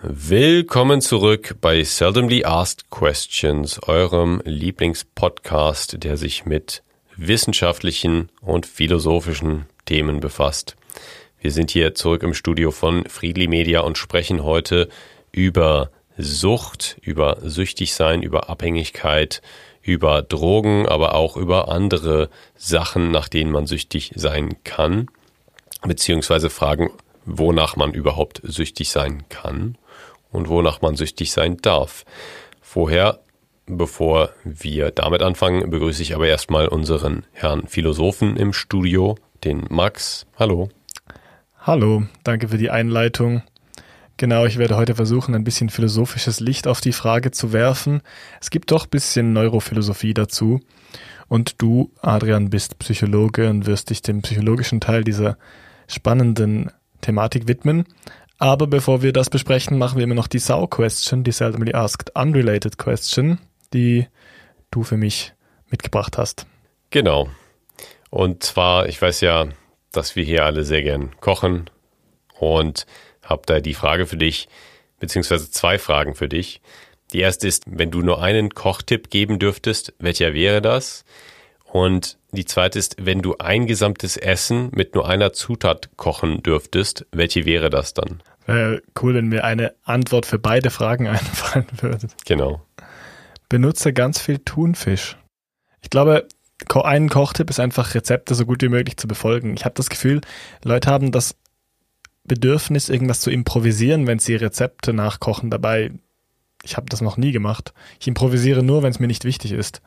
Willkommen zurück bei Seldomly Asked Questions, eurem Lieblingspodcast, der sich mit wissenschaftlichen und philosophischen Themen befasst. Wir sind hier zurück im Studio von Friedli Media und sprechen heute über Sucht, über Süchtigsein, über Abhängigkeit, über Drogen, aber auch über andere Sachen, nach denen man süchtig sein kann, beziehungsweise fragen, wonach man überhaupt süchtig sein kann und wonach man süchtig sein darf. Vorher, bevor wir damit anfangen, begrüße ich aber erstmal unseren Herrn Philosophen im Studio, den Max. Hallo. Hallo, danke für die Einleitung. Genau, ich werde heute versuchen, ein bisschen philosophisches Licht auf die Frage zu werfen. Es gibt doch ein bisschen Neurophilosophie dazu. Und du, Adrian, bist Psychologe und wirst dich dem psychologischen Teil dieser spannenden Thematik widmen. Aber bevor wir das besprechen, machen wir immer noch die Sau-Question, die Seldomly Asked Unrelated Question, die du für mich mitgebracht hast. Genau. Und zwar, ich weiß ja, dass wir hier alle sehr gern kochen und habe da die Frage für dich, beziehungsweise zwei Fragen für dich. Die erste ist, wenn du nur einen Kochtipp geben dürftest, welcher wäre das? Und die zweite ist, wenn du ein gesamtes Essen mit nur einer Zutat kochen dürftest, welche wäre das dann? Wäre cool, wenn mir eine Antwort für beide Fragen einfallen würde. Genau. Benutze ganz viel Thunfisch. Ich glaube, ein Kochtipp ist einfach Rezepte so gut wie möglich zu befolgen. Ich habe das Gefühl, Leute haben das Bedürfnis, irgendwas zu improvisieren, wenn sie Rezepte nachkochen. Dabei, ich habe das noch nie gemacht. Ich improvisiere nur, wenn es mir nicht wichtig ist.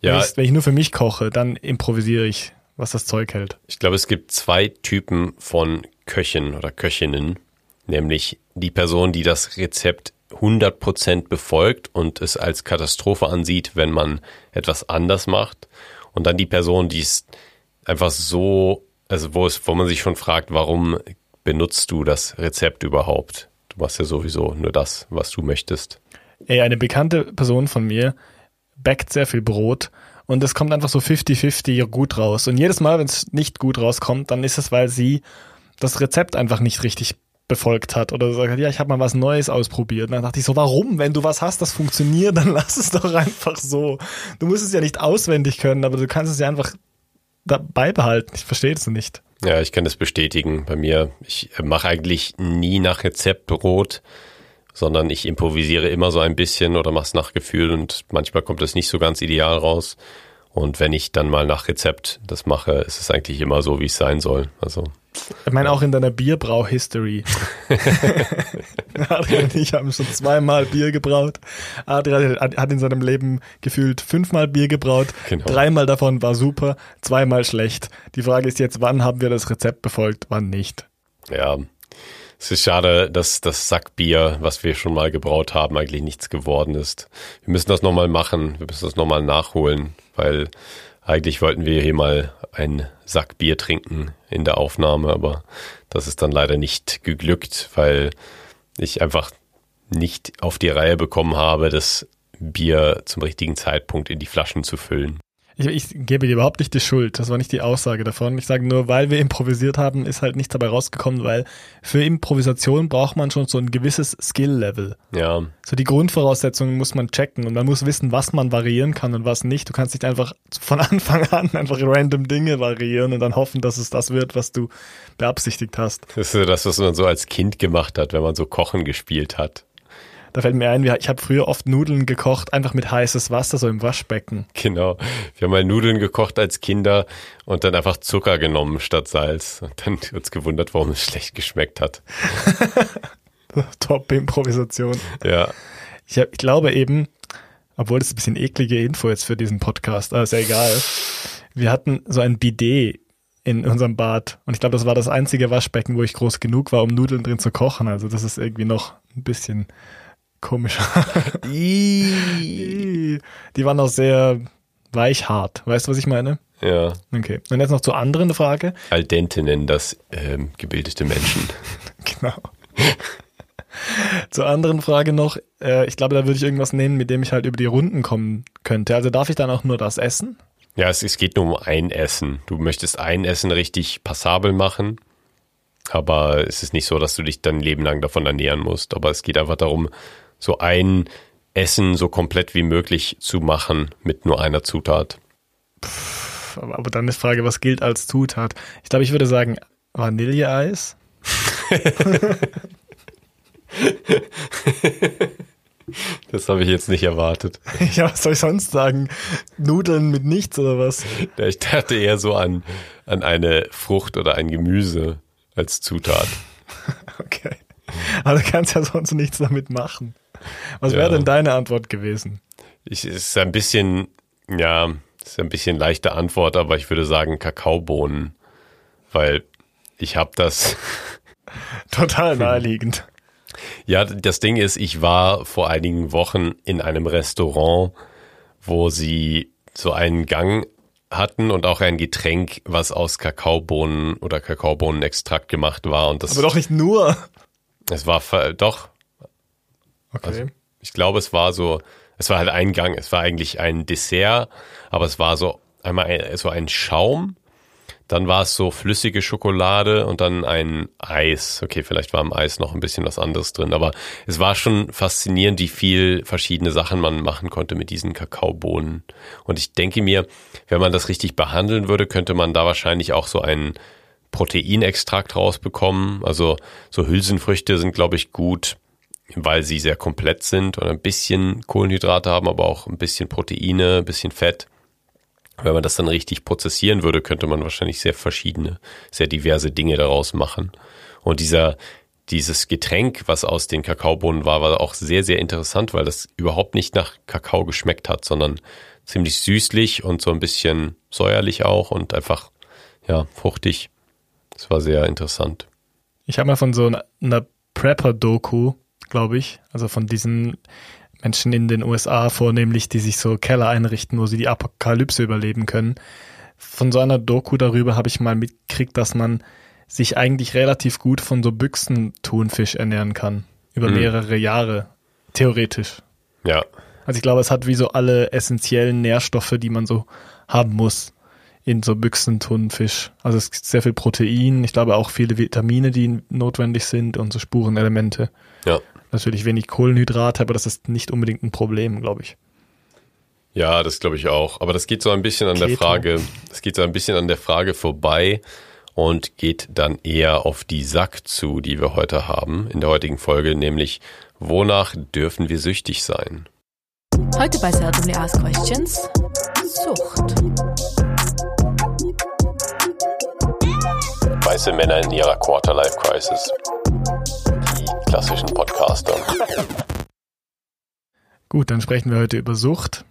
Ja. Wenn ich, wenn ich nur für mich koche, dann improvisiere ich, was das Zeug hält. Ich glaube, es gibt zwei Typen von Köchen oder Köchinnen, nämlich die Person, die das Rezept 100% befolgt und es als Katastrophe ansieht, wenn man etwas anders macht. Und dann die Person, die es einfach so, also wo es, wo man sich schon fragt, warum benutzt du das Rezept überhaupt? Du machst ja sowieso nur das, was du möchtest. Ey, eine bekannte Person von mir backt sehr viel Brot und es kommt einfach so 50-50 gut raus. Und jedes Mal, wenn es nicht gut rauskommt, dann ist es, weil sie das Rezept einfach nicht richtig befolgt hat oder sagt, ja, ich habe mal was Neues ausprobiert. Und dann dachte ich so, warum? Wenn du was hast, das funktioniert, dann lass es doch einfach so. Du musst es ja nicht auswendig können, aber du kannst es ja einfach beibehalten. Ich verstehe das nicht. Ja, ich kann das bestätigen. Bei mir, ich mache eigentlich nie nach Rezept Brot sondern ich improvisiere immer so ein bisschen oder mache es nach Gefühl und manchmal kommt es nicht so ganz ideal raus. Und wenn ich dann mal nach Rezept das mache, ist es eigentlich immer so, wie es sein soll. Also ich meine, auch in deiner Bierbrau-History. Adrian und ich haben schon zweimal Bier gebraut. Adrian hat in seinem Leben gefühlt fünfmal Bier gebraut. Genau. Dreimal davon war super, zweimal schlecht. Die Frage ist jetzt, wann haben wir das Rezept befolgt, wann nicht? Ja, es ist schade, dass das Sackbier, was wir schon mal gebraut haben, eigentlich nichts geworden ist. Wir müssen das nochmal machen. Wir müssen das nochmal nachholen, weil eigentlich wollten wir hier mal ein Sackbier trinken in der Aufnahme, aber das ist dann leider nicht geglückt, weil ich einfach nicht auf die Reihe bekommen habe, das Bier zum richtigen Zeitpunkt in die Flaschen zu füllen. Ich, ich gebe dir überhaupt nicht die Schuld. Das war nicht die Aussage davon. Ich sage nur, weil wir improvisiert haben, ist halt nichts dabei rausgekommen, weil für Improvisation braucht man schon so ein gewisses Skill-Level. Ja. So die Grundvoraussetzungen muss man checken und man muss wissen, was man variieren kann und was nicht. Du kannst nicht einfach von Anfang an einfach random Dinge variieren und dann hoffen, dass es das wird, was du beabsichtigt hast. Das ist das, was man so als Kind gemacht hat, wenn man so Kochen gespielt hat. Da fällt mir ein, ich habe früher oft Nudeln gekocht, einfach mit heißes Wasser, so im Waschbecken. Genau. Wir haben mal Nudeln gekocht als Kinder und dann einfach Zucker genommen statt Salz. Und dann uns gewundert, warum es schlecht geschmeckt hat. Top-Improvisation. Ja. Ich, hab, ich glaube eben, obwohl das ein bisschen eklige Info jetzt für diesen Podcast, aber ist ja egal. Wir hatten so ein Bidet in unserem Bad. Und ich glaube, das war das einzige Waschbecken, wo ich groß genug war, um Nudeln drin zu kochen. Also das ist irgendwie noch ein bisschen komisch. Die waren auch sehr weichhart. Weißt du, was ich meine? Ja. Okay. Und jetzt noch zur anderen Frage. Al dente nennen das ähm, gebildete Menschen. genau. zur anderen Frage noch. Äh, ich glaube, da würde ich irgendwas nehmen, mit dem ich halt über die Runden kommen könnte. Also darf ich dann auch nur das essen? Ja, es, es geht nur um ein Essen. Du möchtest ein Essen richtig passabel machen Aber es ist nicht so, dass du dich dann Leben lang davon ernähren musst. Aber es geht einfach darum, so ein Essen so komplett wie möglich zu machen mit nur einer Zutat. Pff, aber, dann ist die Frage, was gilt als Zutat? Ich glaube, ich würde sagen Vanilleeis. Das habe ich jetzt nicht erwartet. Ja, was soll ich sonst sagen? Nudeln mit nichts oder was? Ich dachte eher so an, an eine Frucht oder ein Gemüse als Zutat. Okay. Aber du kannst ja sonst nichts damit machen. Was wäre Ja. denn deine Antwort gewesen? Ich, es ist ein bisschen, ja, es ist ein bisschen leichte Antwort, aber ich würde sagen Kakaobohnen, weil ich habe das. Total naheliegend. Ja, das Ding ist, ich war vor einigen Wochen in einem Restaurant, wo sie so einen Gang hatten und auch ein Getränk, was aus Kakaobohnen oder Kakaobohnenextrakt gemacht war. Und das, Aber doch nicht nur. es war doch, Okay. Also, ich glaube, es war so, es war halt ein Gang, es war eigentlich ein Dessert, aber es war so einmal ein, so ein Schaum, dann war es so flüssige Schokolade und dann ein Eis. Okay, vielleicht war im Eis noch ein bisschen was anderes drin, aber es war schon faszinierend, wie viel verschiedene Sachen man machen konnte mit diesen Kakaobohnen. Und ich denke mir, wenn man das richtig behandeln würde, könnte man da wahrscheinlich auch so einen Proteinextrakt rausbekommen. Also so Hülsenfrüchte sind, glaube ich, gut weil sie sehr komplett sind und ein bisschen Kohlenhydrate haben, aber auch ein bisschen Proteine, ein bisschen Fett. Wenn man das dann richtig prozessieren würde, könnte man wahrscheinlich sehr verschiedene, sehr diverse Dinge daraus machen. Und dieser, dieses Getränk, was aus den Kakaobohnen war, war auch sehr, sehr interessant, weil das überhaupt nicht nach Kakao geschmeckt hat, sondern ziemlich süßlich und so ein bisschen säuerlich auch und einfach, ja, fruchtig. Das war sehr interessant. Ich habe mal von so einer, einer Prepper-Doku, glaube ich, also von diesen Menschen in den USA vornehmlich, die sich so Keller einrichten, wo sie die Apokalypse überleben können. Von so einer Doku darüber habe ich mal mitgekriegt, dass man sich eigentlich relativ gut von so Büchsen-Thunfisch ernähren kann. Über Mhm. mehrere Jahre. Theoretisch. Ja, Also ich glaube, es hat wie so alle essentiellen Nährstoffe, die man so haben muss in so Büchsenthunfisch. Also es gibt sehr viel Protein, ich glaube auch viele Vitamine, die notwendig sind und so Spurenelemente. ja. Natürlich wenig Kohlenhydrate, aber das ist nicht unbedingt ein Problem, glaube ich. Ja, das glaube ich auch. Aber das geht so ein bisschen an der Keto. Frage, das geht so ein bisschen an der Frage vorbei und geht dann eher auf die Sack zu, die wir heute haben, in der heutigen Folge, nämlich wonach dürfen wir süchtig sein? Heute bei Seldomly Asked Questions Sucht. Weiße Männer in ihrer Quarterlife-Crisis. Die klassischen Podcaster. Gut, dann sprechen wir heute über Sucht.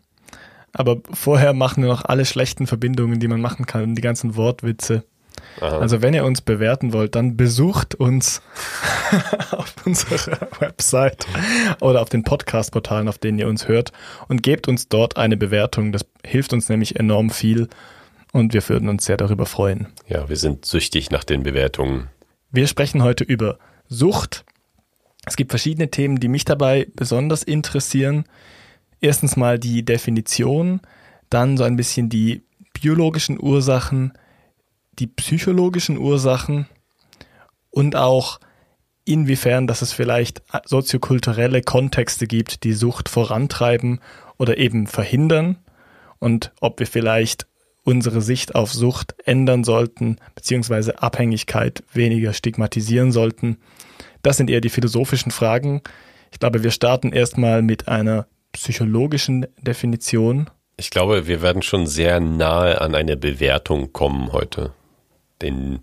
Aber vorher machen wir noch alle schlechten Verbindungen, die man machen kann, die ganzen Wortwitze. Aha. Also wenn ihr uns bewerten wollt, dann besucht uns auf unserer Website oder auf den Podcast-Portalen, auf denen ihr uns hört und gebt uns dort eine Bewertung. Das hilft uns nämlich enorm viel und wir würden uns sehr darüber freuen. Ja, wir sind süchtig nach den Bewertungen. Wir sprechen heute über Sucht. Es gibt verschiedene Themen, die mich dabei besonders interessieren. Erstens mal die Definition, dann so ein bisschen die biologischen Ursachen, die psychologischen Ursachen und auch inwiefern, dass es vielleicht soziokulturelle Kontexte gibt, die Sucht vorantreiben oder eben verhindern und ob wir vielleicht unsere Sicht auf Sucht ändern sollten, beziehungsweise Abhängigkeit weniger stigmatisieren sollten. Das sind eher die philosophischen Fragen. Ich glaube, wir starten erstmal mit einer psychologischen Definition. Ich glaube, wir werden schon sehr nahe an eine Bewertung kommen heute. Den,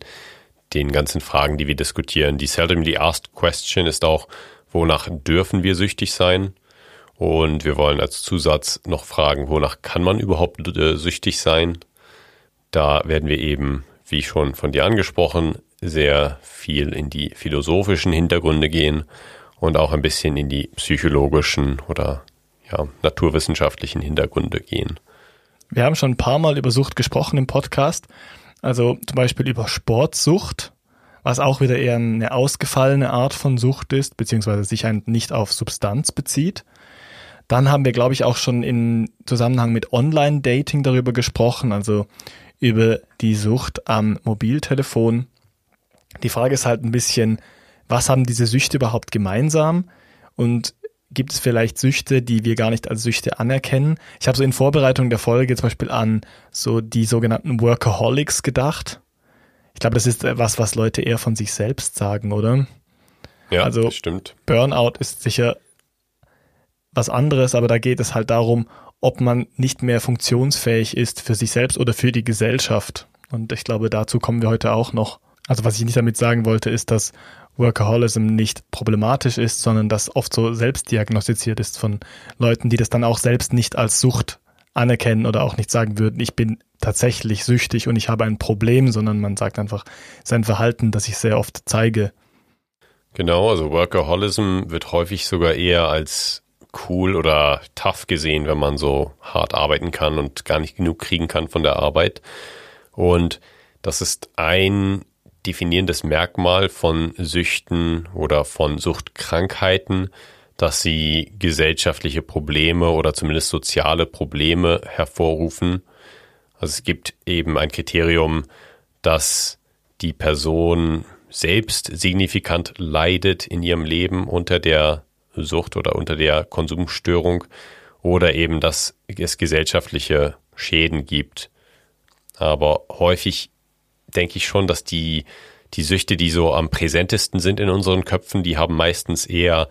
den ganzen Fragen, die wir diskutieren. Die seldomly asked question ist auch, wonach dürfen wir süchtig sein? Und wir wollen als Zusatz noch fragen, wonach kann man überhaupt äh, süchtig sein? Da werden wir eben, wie schon von dir angesprochen, sehr viel in die philosophischen Hintergründe gehen und auch ein bisschen in die psychologischen oder ja, naturwissenschaftlichen Hintergründe gehen. Wir haben schon ein paar Mal über Sucht gesprochen im Podcast. Also zum Beispiel über Sportsucht, was auch wieder eher eine ausgefallene Art von Sucht ist, beziehungsweise sich nicht auf Substanz bezieht. Dann haben wir, glaube ich, auch schon in Zusammenhang mit Online-Dating darüber gesprochen, also über die Sucht am Mobiltelefon. Die Frage ist halt ein bisschen, was haben diese Süchte überhaupt gemeinsam? Und gibt es vielleicht Süchte, die wir gar nicht als Süchte anerkennen? Ich habe so in Vorbereitung der Folge zum Beispiel an so die sogenannten Workaholics gedacht. Ich glaube, das ist was, was Leute eher von sich selbst sagen, oder? Ja, also stimmt. Burnout ist sicher was anderes, aber da geht es halt darum, ob man nicht mehr funktionsfähig ist für sich selbst oder für die Gesellschaft. Und ich glaube, dazu kommen wir heute auch noch. Also was ich nicht damit sagen wollte, ist, dass Workaholism nicht problematisch ist, sondern dass oft so selbst diagnostiziert ist von Leuten, die das dann auch selbst nicht als Sucht anerkennen oder auch nicht sagen würden, ich bin tatsächlich süchtig und ich habe ein Problem, sondern man sagt einfach, es ist ein Verhalten, das ich sehr oft zeige. Genau, also Workaholism wird häufig sogar eher als cool oder tough gesehen, wenn man so hart arbeiten kann und gar nicht genug kriegen kann von der Arbeit. Und das ist ein definierendes Merkmal von Süchten oder von Suchtkrankheiten, dass sie gesellschaftliche Probleme oder zumindest soziale Probleme hervorrufen. Also es gibt eben ein Kriterium, dass die Person selbst signifikant leidet in ihrem Leben unter der Sucht oder unter der Konsumstörung oder eben, dass es gesellschaftliche Schäden gibt. Aber häufig denke ich schon, dass die, die Süchte, die so am präsentesten sind in unseren Köpfen, die haben meistens eher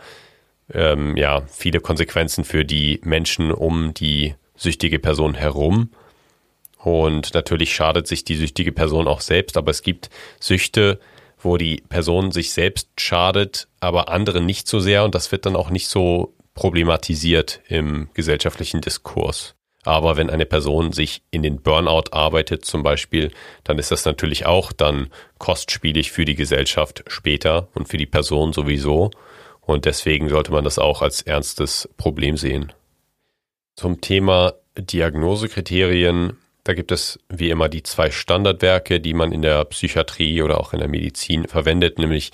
ähm, ja, viele Konsequenzen für die Menschen um die süchtige Person herum. Und natürlich schadet sich die süchtige Person auch selbst, aber es gibt Süchte, wo die Person sich selbst schadet, aber anderen nicht so sehr und das wird dann auch nicht so problematisiert im gesellschaftlichen Diskurs. Aber wenn eine Person sich in den Burnout arbeitet zum Beispiel, dann ist das natürlich auch dann kostspielig für die Gesellschaft später und für die Person sowieso. Und deswegen sollte man das auch als ernstes Problem sehen. Zum Thema Diagnosekriterien, da gibt es wie immer die zwei Standardwerke, die man in der Psychiatrie oder auch in der Medizin verwendet, nämlich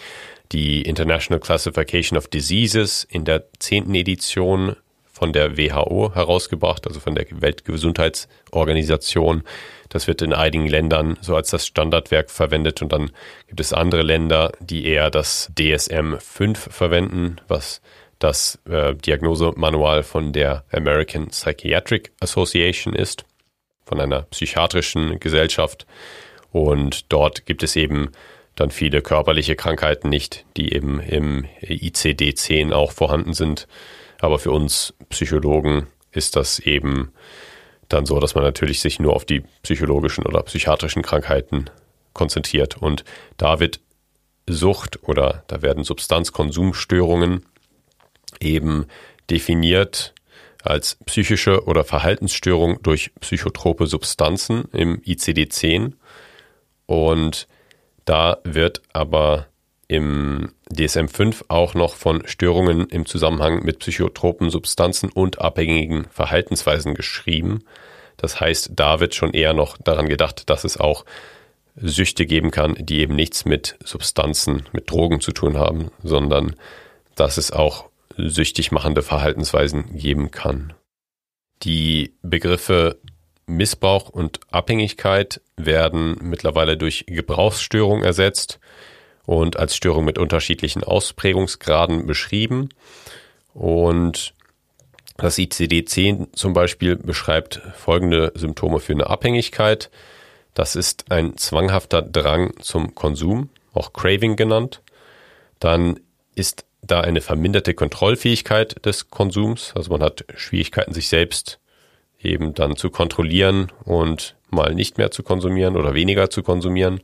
die International Classification of Diseases in der zehnten Edition von der WHO herausgebracht, also von der Weltgesundheitsorganisation. Das wird in einigen Ländern so als das Standardwerk verwendet und dann gibt es andere Länder, die eher das DSM-5 verwenden, was das äh, Diagnosemanual von der American Psychiatric Association ist, von einer psychiatrischen Gesellschaft. Und dort gibt es eben dann viele körperliche Krankheiten nicht, die eben im ICD-10 auch vorhanden sind. Aber für uns Psychologen ist das eben dann so, dass man natürlich sich nur auf die psychologischen oder psychiatrischen Krankheiten konzentriert. Und da wird Sucht oder da werden Substanzkonsumstörungen eben definiert als psychische oder Verhaltensstörung durch psychotrope Substanzen im ICD-10. Und da wird aber im DSM-5 auch noch von Störungen im Zusammenhang mit psychotropen Substanzen und abhängigen Verhaltensweisen geschrieben. Das heißt, da wird schon eher noch daran gedacht, dass es auch Süchte geben kann, die eben nichts mit Substanzen, mit Drogen zu tun haben, sondern dass es auch süchtig machende Verhaltensweisen geben kann. Die Begriffe Missbrauch und Abhängigkeit werden mittlerweile durch Gebrauchsstörung ersetzt und als Störung mit unterschiedlichen Ausprägungsgraden beschrieben. Und das ICD-10 zum Beispiel beschreibt folgende Symptome für eine Abhängigkeit. Das ist ein zwanghafter Drang zum Konsum, auch Craving genannt. Dann ist da eine verminderte Kontrollfähigkeit des Konsums. Also man hat Schwierigkeiten, sich selbst eben dann zu kontrollieren und mal nicht mehr zu konsumieren oder weniger zu konsumieren.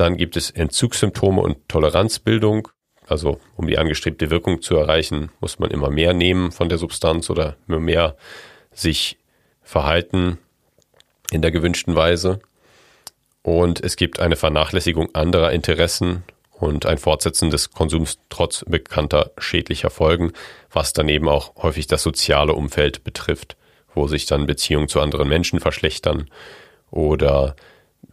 Dann gibt es Entzugssymptome und Toleranzbildung. Also um die angestrebte Wirkung zu erreichen, muss man immer mehr nehmen von der Substanz oder immer mehr sich verhalten in der gewünschten Weise. Und es gibt eine Vernachlässigung anderer Interessen und ein Fortsetzen des Konsums trotz bekannter schädlicher Folgen, was daneben auch häufig das soziale Umfeld betrifft, wo sich dann Beziehungen zu anderen Menschen verschlechtern oder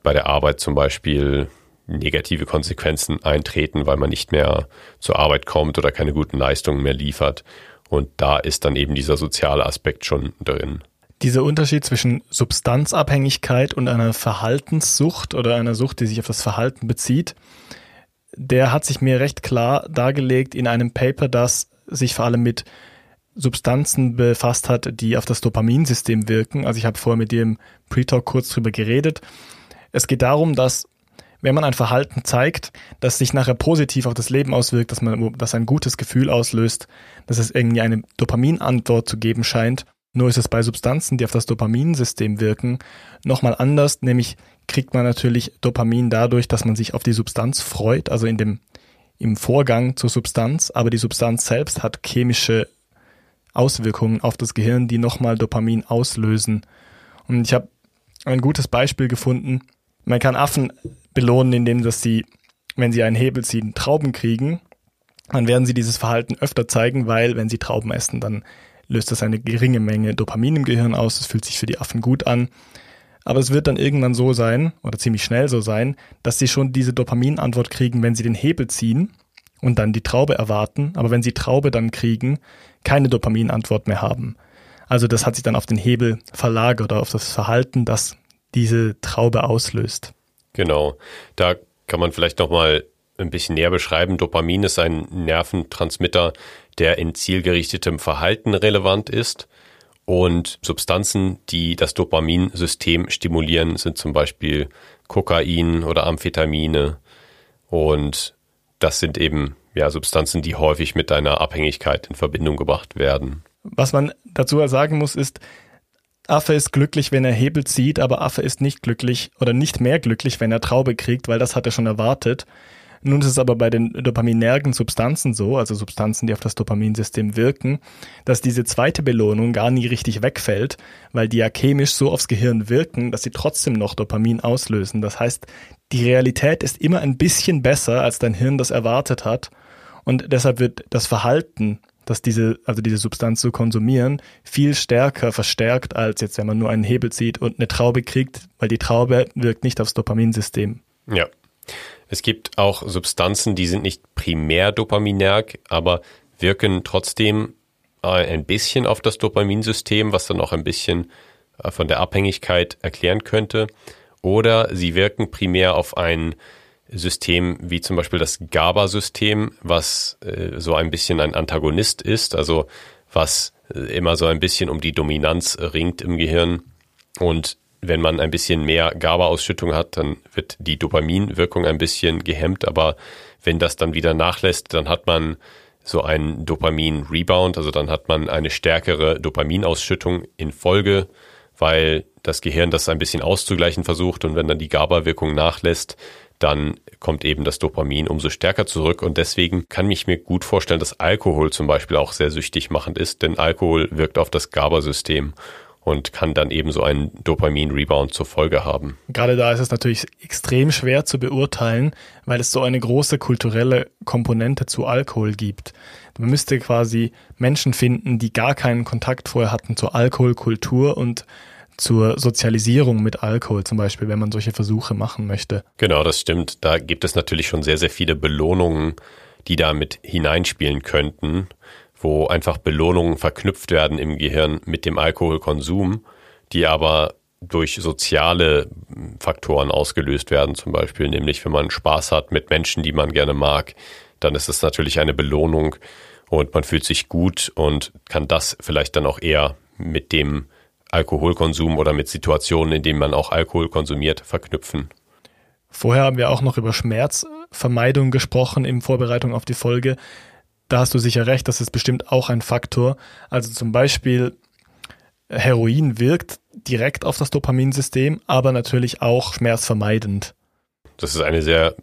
bei der Arbeit zum Beispiel negative Konsequenzen eintreten, weil man nicht mehr zur Arbeit kommt oder keine guten Leistungen mehr liefert. Und da ist dann eben dieser soziale Aspekt schon drin. Dieser Unterschied zwischen Substanzabhängigkeit und einer Verhaltenssucht oder einer Sucht, die sich auf das Verhalten bezieht, der hat sich mir recht klar dargelegt in einem Paper, das sich vor allem mit Substanzen befasst hat, die auf das Dopaminsystem wirken. Also ich habe vorher mit dir im Pre-Talk kurz drüber geredet. Es geht darum, dass wenn man ein Verhalten zeigt, das sich nachher positiv auf das Leben auswirkt, dass man das ein gutes Gefühl auslöst, dass es irgendwie eine Dopaminantwort zu geben scheint. Nur ist es bei Substanzen, die auf das Dopaminsystem wirken, nochmal anders, nämlich kriegt man natürlich Dopamin dadurch, dass man sich auf die Substanz freut, also in dem im Vorgang zur Substanz, aber die Substanz selbst hat chemische Auswirkungen auf das Gehirn, die nochmal Dopamin auslösen. Und ich habe ein gutes Beispiel gefunden. Man kann Affen belohnen, indem dass sie, wenn sie einen Hebel ziehen, Trauben kriegen. Dann werden sie dieses Verhalten öfter zeigen, weil wenn sie Trauben essen, dann löst das eine geringe Menge Dopamin im Gehirn aus. Das fühlt sich für die Affen gut an. Aber es wird dann irgendwann so sein, oder ziemlich schnell so sein, dass sie schon diese Dopaminantwort kriegen, wenn sie den Hebel ziehen und dann die Traube erwarten. Aber wenn sie Traube dann kriegen, keine Dopaminantwort mehr haben. Also das hat sich dann auf den Hebel verlagert oder auf das Verhalten, das diese Traube auslöst. Genau. Da kann man vielleicht nochmal ein bisschen näher beschreiben. Dopamin ist ein Nerventransmitter, der in zielgerichtetem Verhalten relevant ist. Und Substanzen, die das Dopaminsystem stimulieren, sind zum Beispiel Kokain oder Amphetamine. Und das sind eben ja, Substanzen, die häufig mit deiner Abhängigkeit in Verbindung gebracht werden. Was man dazu sagen muss, ist, Affe ist glücklich, wenn er Hebel zieht, aber Affe ist nicht glücklich oder nicht mehr glücklich, wenn er Traube kriegt, weil das hat er schon erwartet. Nun ist es aber bei den dopaminergen Substanzen so, also Substanzen, die auf das Dopaminsystem wirken, dass diese zweite Belohnung gar nie richtig wegfällt, weil die ja chemisch so aufs Gehirn wirken, dass sie trotzdem noch Dopamin auslösen. Das heißt, die Realität ist immer ein bisschen besser, als dein Hirn das erwartet hat. Und deshalb wird das Verhalten, dass diese, also diese Substanz zu konsumieren, viel stärker verstärkt, als jetzt, wenn man nur einen Hebel zieht und eine Traube kriegt, weil die Traube wirkt nicht aufs Dopaminsystem. Ja. Es gibt auch Substanzen, die sind nicht primär dopaminerg, aber wirken trotzdem äh, ein bisschen auf das Dopaminsystem, was dann auch ein bisschen äh, von der Abhängigkeit erklären könnte. Oder sie wirken primär auf ein System wie zum Beispiel das GABA-System, was äh, so ein bisschen ein Antagonist ist, also was immer so ein bisschen um die Dominanz ringt im Gehirn. Und wenn man ein bisschen mehr GABA-Ausschüttung hat, dann wird die Dopaminwirkung ein bisschen gehemmt, aber wenn das dann wieder nachlässt, dann hat man so einen Dopamin-Rebound, also dann hat man eine stärkere Dopaminausschüttung in Folge, weil das Gehirn das ein bisschen auszugleichen versucht. Und wenn dann die GABA-Wirkung nachlässt, dann kommt eben das Dopamin umso stärker zurück und deswegen kann ich mir gut vorstellen, dass Alkohol zum Beispiel auch sehr süchtig machend ist, denn Alkohol wirkt auf das GABA-System und kann dann eben so einen Dopamin-Rebound zur Folge haben. Gerade da ist es natürlich extrem schwer zu beurteilen, weil es so eine große kulturelle Komponente zu Alkohol gibt. Man müsste quasi Menschen finden, die gar keinen Kontakt vorher hatten zur Alkoholkultur und zur Sozialisierung mit Alkohol zum Beispiel, wenn man solche Versuche machen möchte. Genau, das stimmt. Da gibt es natürlich schon sehr, sehr viele Belohnungen, die da mit hineinspielen könnten wo einfach Belohnungen verknüpft werden im Gehirn mit dem Alkoholkonsum, die aber durch soziale Faktoren ausgelöst werden, zum Beispiel, nämlich wenn man Spaß hat mit Menschen, die man gerne mag, dann ist es natürlich eine Belohnung und man fühlt sich gut und kann das vielleicht dann auch eher mit dem Alkoholkonsum oder mit Situationen, in denen man auch Alkohol konsumiert, verknüpfen. Vorher haben wir auch noch über Schmerzvermeidung gesprochen in Vorbereitung auf die Folge da hast du sicher recht, das ist bestimmt auch ein Faktor. Also zum Beispiel Heroin wirkt direkt auf das Dopaminsystem, aber natürlich auch schmerzvermeidend. Das ist eine sehr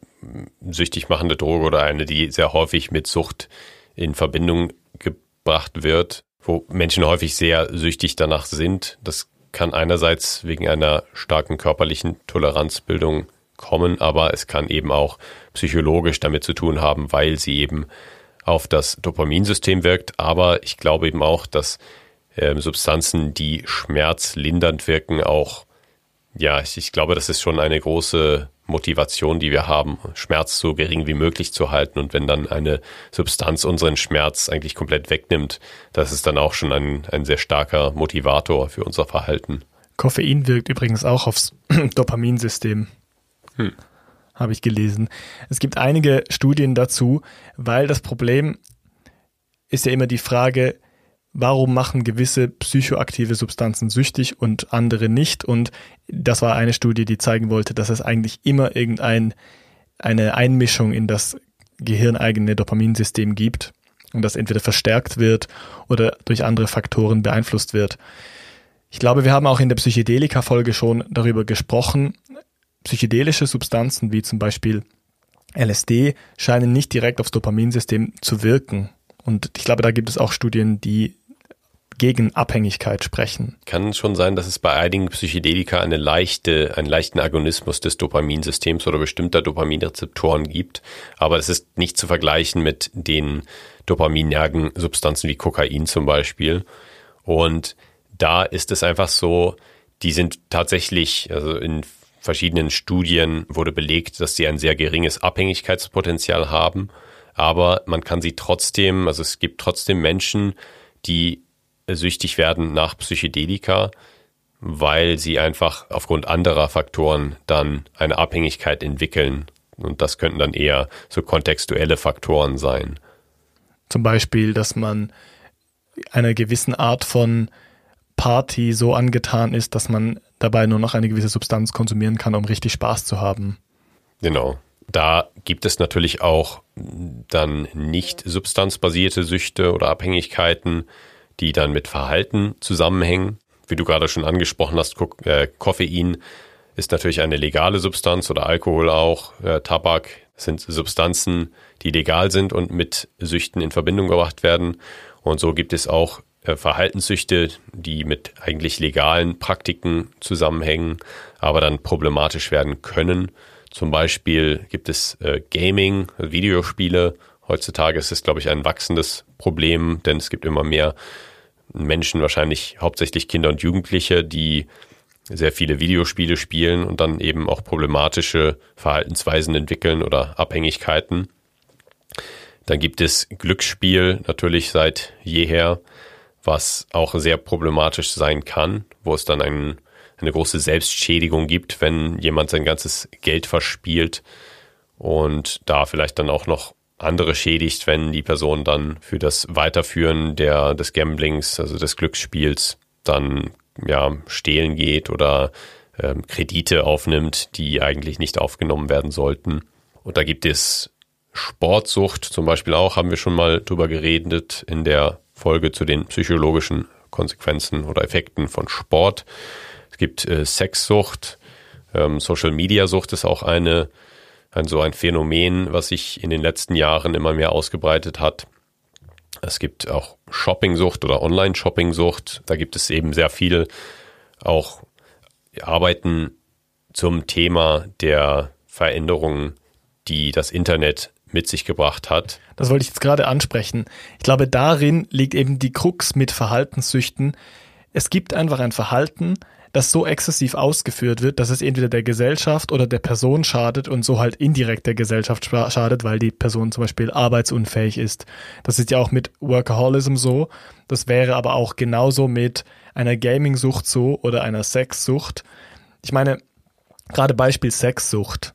süchtig machende Droge oder eine, die sehr häufig mit Sucht in Verbindung gebracht wird, wo Menschen häufig sehr süchtig danach sind. Das kann einerseits wegen einer starken körperlichen Toleranzbildung kommen, aber es kann eben auch psychologisch damit zu tun haben, weil sie eben auf das Dopaminsystem wirkt, aber ich glaube eben auch, dass äh, Substanzen, die schmerzlindernd wirken, auch, ja, ich, ich glaube, das ist schon eine große Motivation, die wir haben, Schmerz so gering wie möglich zu halten. Und wenn dann eine Substanz unseren Schmerz eigentlich komplett wegnimmt, das ist dann auch schon ein, ein sehr starker Motivator für unser Verhalten. Koffein wirkt übrigens auch aufs Dopaminsystem. Hm. Habe ich gelesen. Es gibt einige Studien dazu, weil das Problem ist ja immer die Frage, warum machen gewisse psychoaktive Substanzen süchtig und andere nicht? Und das war eine Studie, die zeigen wollte, dass es eigentlich immer irgendein eine Einmischung in das gehirneigene Dopaminsystem gibt und das entweder verstärkt wird oder durch andere Faktoren beeinflusst wird. Ich glaube, wir haben auch in der Psychedelika-Folge schon darüber gesprochen. Psychedelische Substanzen wie zum Beispiel LSD scheinen nicht direkt aufs Dopaminsystem zu wirken. Und ich glaube, da gibt es auch Studien, die gegen Abhängigkeit sprechen. Kann schon sein, dass es bei einigen Psychedelika eine leichte, einen leichten Agonismus des Dopaminsystems oder bestimmter Dopaminrezeptoren gibt. Aber es ist nicht zu vergleichen mit den dopaminergen Substanzen wie Kokain zum Beispiel. Und da ist es einfach so, die sind tatsächlich, also in verschiedenen Studien wurde belegt, dass sie ein sehr geringes Abhängigkeitspotenzial haben. Aber man kann sie trotzdem, also es gibt trotzdem Menschen, die süchtig werden nach Psychedelika, weil sie einfach aufgrund anderer Faktoren dann eine Abhängigkeit entwickeln. Und das könnten dann eher so kontextuelle Faktoren sein. Zum Beispiel, dass man einer gewissen Art von Party so angetan ist, dass man dabei nur noch eine gewisse Substanz konsumieren kann, um richtig Spaß zu haben. Genau. Da gibt es natürlich auch dann nicht substanzbasierte Süchte oder Abhängigkeiten, die dann mit Verhalten zusammenhängen. Wie du gerade schon angesprochen hast, äh, Koffein ist natürlich eine legale Substanz oder Alkohol auch, äh, Tabak sind Substanzen, die legal sind und mit Süchten in Verbindung gebracht werden. Und so gibt es auch äh, Verhaltenssüchte, die mit eigentlich legalen Praktiken zusammenhängen, aber dann problematisch werden können. Zum Beispiel gibt es Gaming, Videospiele. Heutzutage ist es, glaube ich, ein wachsendes Problem, denn es gibt immer mehr Menschen, wahrscheinlich hauptsächlich Kinder und Jugendliche, die sehr viele Videospiele spielen und dann eben auch problematische Verhaltensweisen entwickeln oder Abhängigkeiten. Dann gibt es Glücksspiel natürlich seit jeher was auch sehr problematisch sein kann, wo es dann ein, eine große Selbstschädigung gibt, wenn jemand sein ganzes Geld verspielt und da vielleicht dann auch noch andere schädigt, wenn die Person dann für das Weiterführen der, des Gamblings, also des Glücksspiels, dann ja stehlen geht oder ähm, Kredite aufnimmt, die eigentlich nicht aufgenommen werden sollten. Und da gibt es Sportsucht zum Beispiel auch, haben wir schon mal drüber geredet in der Folge zu den psychologischen Konsequenzen oder Effekten von Sport. Es gibt äh, Sexsucht, ähm, Social Media Sucht ist auch eine, ein so ein Phänomen, was sich in den letzten Jahren immer mehr ausgebreitet hat. Es gibt auch Shoppingsucht oder Online-Shoppingsucht. Da gibt es eben sehr viel auch Arbeiten zum Thema der Veränderungen, die das Internet mit sich gebracht hat. Das wollte ich jetzt gerade ansprechen. Ich glaube, darin liegt eben die Krux mit Verhaltenssüchten. Es gibt einfach ein Verhalten, das so exzessiv ausgeführt wird, dass es entweder der Gesellschaft oder der Person schadet und so halt indirekt der Gesellschaft schadet, weil die Person zum Beispiel arbeitsunfähig ist. Das ist ja auch mit Workaholism so. Das wäre aber auch genauso mit einer Gaming-Sucht so oder einer Sexsucht. Ich meine, gerade Beispiel Sexsucht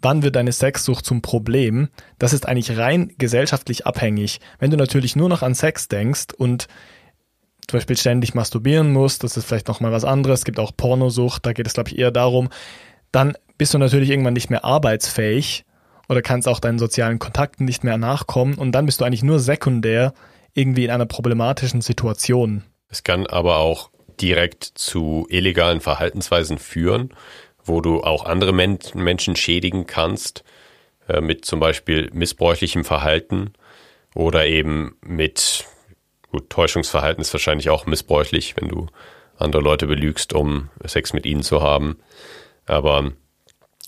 wann wird deine Sexsucht zum Problem? Das ist eigentlich rein gesellschaftlich abhängig. Wenn du natürlich nur noch an Sex denkst und zum Beispiel ständig masturbieren musst, das ist vielleicht nochmal was anderes, es gibt auch Pornosucht, da geht es glaube ich eher darum, dann bist du natürlich irgendwann nicht mehr arbeitsfähig oder kannst auch deinen sozialen Kontakten nicht mehr nachkommen und dann bist du eigentlich nur sekundär irgendwie in einer problematischen Situation. Es kann aber auch direkt zu illegalen Verhaltensweisen führen wo du auch andere Men Menschen schädigen kannst, äh, mit zum Beispiel missbräuchlichem Verhalten oder eben mit, gut, Täuschungsverhalten ist wahrscheinlich auch missbräuchlich, wenn du andere Leute belügst, um Sex mit ihnen zu haben. Aber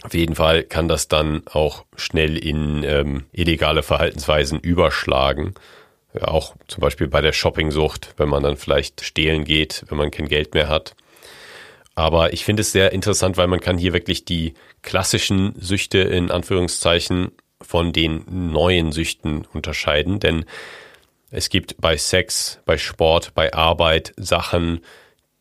auf jeden Fall kann das dann auch schnell in ähm, illegale Verhaltensweisen überschlagen. Auch zum Beispiel bei der Shoppingsucht, wenn man dann vielleicht stehlen geht, wenn man kein Geld mehr hat. Aber ich finde es sehr interessant, weil man kann hier wirklich die klassischen Süchte in Anführungszeichen von den neuen Süchten unterscheiden. Denn es gibt bei Sex, bei Sport, bei Arbeit Sachen,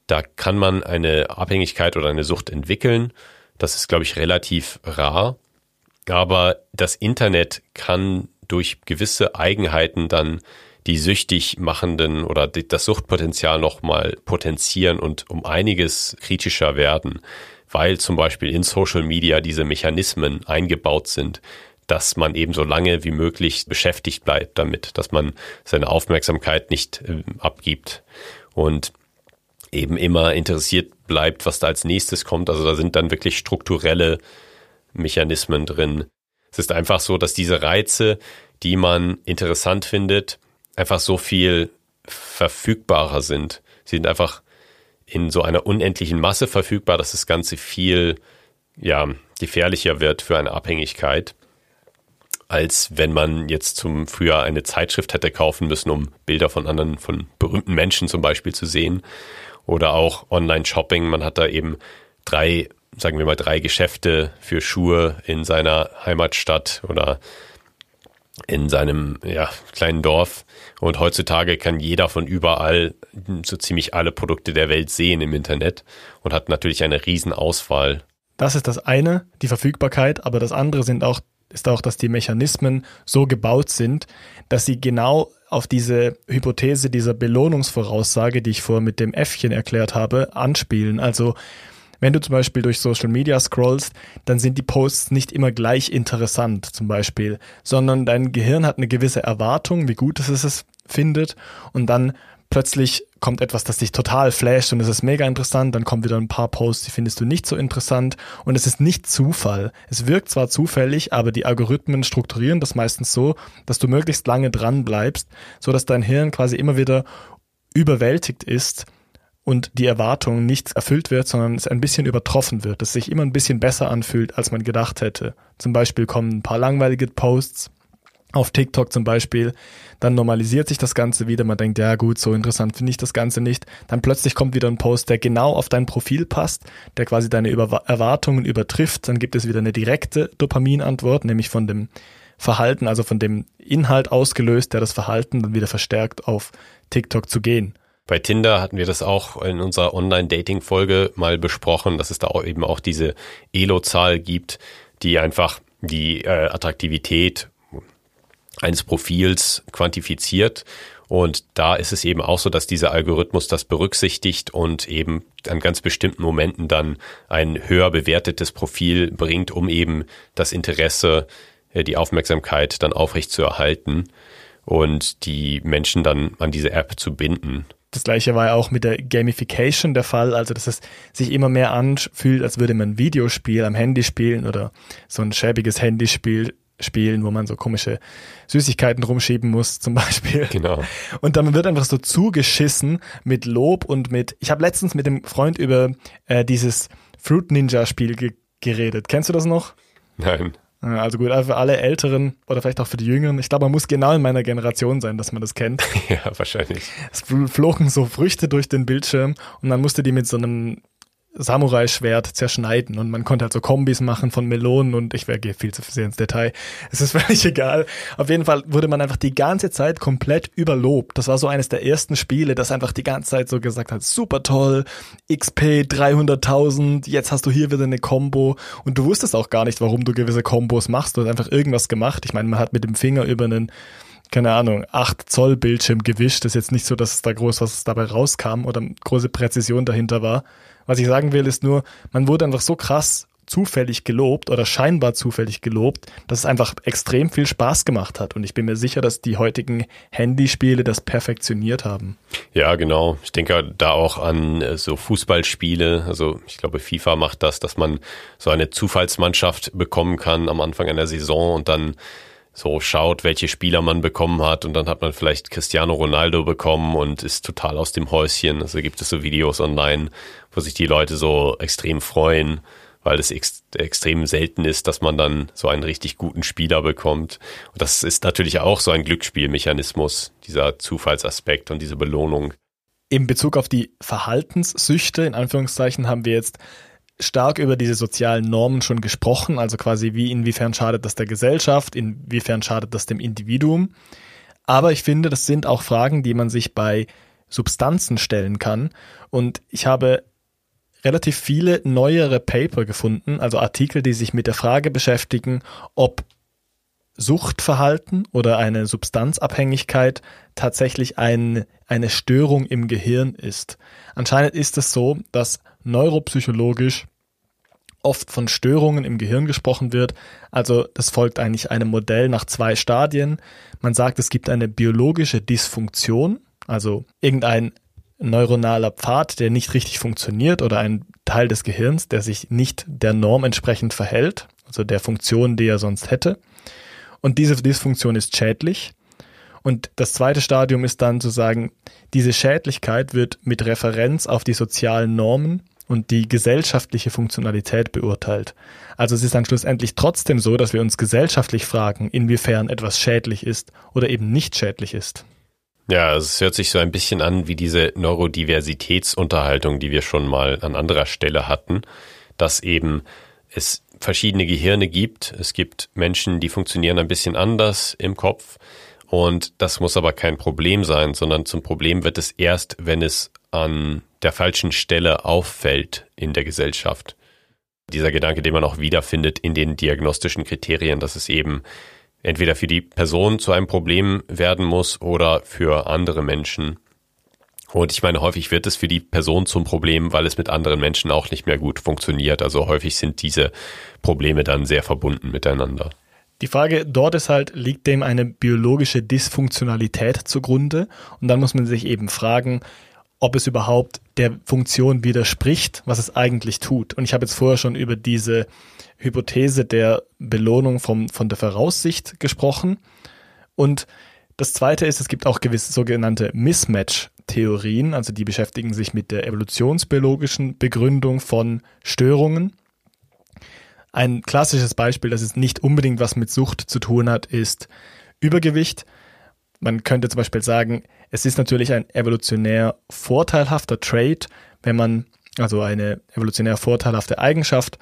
da kann man eine Abhängigkeit oder eine Sucht entwickeln. Das ist, glaube ich, relativ rar. Aber das Internet kann durch gewisse Eigenheiten dann die süchtig machenden oder das Suchtpotenzial nochmal potenzieren und um einiges kritischer werden, weil zum Beispiel in Social Media diese Mechanismen eingebaut sind, dass man eben so lange wie möglich beschäftigt bleibt damit, dass man seine Aufmerksamkeit nicht äh, abgibt und eben immer interessiert bleibt, was da als nächstes kommt. Also da sind dann wirklich strukturelle Mechanismen drin. Es ist einfach so, dass diese Reize, die man interessant findet, einfach so viel verfügbarer sind. Sie sind einfach in so einer unendlichen Masse verfügbar, dass das Ganze viel ja, gefährlicher wird für eine Abhängigkeit, als wenn man jetzt zum Frühjahr eine Zeitschrift hätte kaufen müssen, um Bilder von anderen, von berühmten Menschen zum Beispiel zu sehen. Oder auch Online-Shopping. Man hat da eben drei, sagen wir mal, drei Geschäfte für Schuhe in seiner Heimatstadt oder in seinem ja, kleinen Dorf. Und heutzutage kann jeder von überall so ziemlich alle Produkte der Welt sehen im Internet und hat natürlich eine Riesenauswahl. Das ist das eine, die Verfügbarkeit, aber das andere sind auch, ist auch, dass die Mechanismen so gebaut sind, dass sie genau auf diese Hypothese dieser Belohnungsvoraussage, die ich vorher mit dem Äffchen erklärt habe, anspielen. Also wenn du zum Beispiel durch Social Media scrollst, dann sind die Posts nicht immer gleich interessant zum Beispiel, sondern dein Gehirn hat eine gewisse Erwartung, wie gut es es findet und dann plötzlich kommt etwas, das dich total flasht und es ist mega interessant, dann kommen wieder ein paar Posts, die findest du nicht so interessant und es ist nicht Zufall. Es wirkt zwar zufällig, aber die Algorithmen strukturieren das meistens so, dass du möglichst lange dran bleibst, so dass dein Hirn quasi immer wieder überwältigt ist und die Erwartung nicht erfüllt wird, sondern es ein bisschen übertroffen wird, dass es sich immer ein bisschen besser anfühlt, als man gedacht hätte. Zum Beispiel kommen ein paar langweilige Posts auf TikTok zum Beispiel, dann normalisiert sich das Ganze wieder, man denkt, ja gut, so interessant finde ich das Ganze nicht, dann plötzlich kommt wieder ein Post, der genau auf dein Profil passt, der quasi deine Über Erwartungen übertrifft, dann gibt es wieder eine direkte Dopaminantwort, nämlich von dem Verhalten, also von dem Inhalt ausgelöst, der das Verhalten dann wieder verstärkt auf TikTok zu gehen. Bei Tinder hatten wir das auch in unserer Online-Dating-Folge mal besprochen, dass es da auch eben auch diese Elo-Zahl gibt, die einfach die äh, Attraktivität eines Profils quantifiziert. Und da ist es eben auch so, dass dieser Algorithmus das berücksichtigt und eben an ganz bestimmten Momenten dann ein höher bewertetes Profil bringt, um eben das Interesse, äh, die Aufmerksamkeit dann aufrecht und die Menschen dann an diese App zu binden. Das gleiche war ja auch mit der Gamification der Fall, also dass es sich immer mehr anfühlt, als würde man ein Videospiel am Handy spielen oder so ein schäbiges Handyspiel spielen, wo man so komische Süßigkeiten rumschieben muss, zum Beispiel. Genau. Und dann wird einfach so zugeschissen mit Lob und mit. Ich habe letztens mit dem Freund über äh, dieses Fruit Ninja Spiel ge geredet. Kennst du das noch? Nein. Also gut, also für alle Älteren oder vielleicht auch für die Jüngeren. Ich glaube, man muss genau in meiner Generation sein, dass man das kennt. ja, wahrscheinlich. Es flogen so Früchte durch den Bildschirm und man musste die mit so einem Samurai-Schwert zerschneiden und man konnte halt so Kombis machen von Melonen und ich gehe viel zu sehr ins Detail. Es ist völlig egal. Auf jeden Fall wurde man einfach die ganze Zeit komplett überlobt. Das war so eines der ersten Spiele, das einfach die ganze Zeit so gesagt hat, super toll, XP 300.000, jetzt hast du hier wieder eine Combo und du wusstest auch gar nicht, warum du gewisse Kombos machst. Du hast einfach irgendwas gemacht. Ich meine, man hat mit dem Finger über einen keine Ahnung, 8 Zoll Bildschirm gewischt. Das ist jetzt nicht so, dass es da groß was dabei rauskam oder große Präzision dahinter war. Was ich sagen will, ist nur, man wurde einfach so krass zufällig gelobt oder scheinbar zufällig gelobt, dass es einfach extrem viel Spaß gemacht hat. Und ich bin mir sicher, dass die heutigen Handyspiele das perfektioniert haben. Ja, genau. Ich denke da auch an äh, so Fußballspiele. Also ich glaube, FIFA macht das, dass man so eine Zufallsmannschaft bekommen kann am Anfang einer Saison und dann so schaut, welche Spieler man bekommen hat und dann hat man vielleicht Cristiano Ronaldo bekommen und ist total aus dem Häuschen. Also gibt es so Videos online, wo sich die Leute so extrem freuen, weil es ex extrem selten ist, dass man dann so einen richtig guten Spieler bekommt. Und das ist natürlich auch so ein Glücksspielmechanismus, dieser Zufallsaspekt und diese Belohnung. in Bezug auf die Verhaltenssüchte, in Anführungszeichen, haben wir jetzt stark über diese sozialen Normen schon gesprochen, also quasi wie inwiefern schadet das der Gesellschaft, inwiefern schadet das dem Individuum. Aber ich finde, das sind auch Fragen, die man sich bei Substanzen stellen kann. Und ich habe relativ viele neuere Paper gefunden, also Artikel, die sich mit der Frage beschäftigen, ob Suchtverhalten oder eine Substanzabhängigkeit tatsächlich ein, eine Störung im Gehirn ist. Anscheinend ist es so, dass neuropsychologisch oft von Störungen im Gehirn gesprochen wird. Also das folgt eigentlich einem Modell nach zwei Stadien. Man sagt, es gibt eine biologische Dysfunktion, also irgendein neuronaler Pfad, der nicht richtig funktioniert oder ein Teil des Gehirns, der sich nicht der Norm entsprechend verhält, also der Funktion, die er sonst hätte. Und diese Dysfunktion ist schädlich. Und das zweite Stadium ist dann zu sagen, diese Schädlichkeit wird mit Referenz auf die sozialen Normen und die gesellschaftliche Funktionalität beurteilt. Also es ist dann schlussendlich trotzdem so, dass wir uns gesellschaftlich fragen, inwiefern etwas schädlich ist oder eben nicht schädlich ist. Ja, es hört sich so ein bisschen an wie diese Neurodiversitätsunterhaltung, die wir schon mal an anderer Stelle hatten, dass eben es verschiedene Gehirne gibt. Es gibt Menschen, die funktionieren ein bisschen anders im Kopf. Und das muss aber kein Problem sein, sondern zum Problem wird es erst, wenn es an der falschen Stelle auffällt in der Gesellschaft. Dieser Gedanke, den man auch wiederfindet in den diagnostischen Kriterien, dass es eben entweder für die Person zu einem Problem werden muss oder für andere Menschen. Und ich meine, häufig wird es für die Person zum Problem, weil es mit anderen Menschen auch nicht mehr gut funktioniert. Also häufig sind diese Probleme dann sehr verbunden miteinander. Die Frage dort ist halt, liegt dem eine biologische Dysfunktionalität zugrunde? Und dann muss man sich eben fragen, ob es überhaupt der Funktion widerspricht, was es eigentlich tut. Und ich habe jetzt vorher schon über diese Hypothese der Belohnung vom, von der Voraussicht gesprochen. Und das zweite ist, es gibt auch gewisse sogenannte Mismatch Theorien, also die beschäftigen sich mit der evolutionsbiologischen Begründung von Störungen. Ein klassisches Beispiel, das es nicht unbedingt was mit Sucht zu tun hat, ist Übergewicht. Man könnte zum Beispiel sagen, es ist natürlich ein evolutionär vorteilhafter Trait, wenn man, also eine evolutionär vorteilhafte Eigenschaft,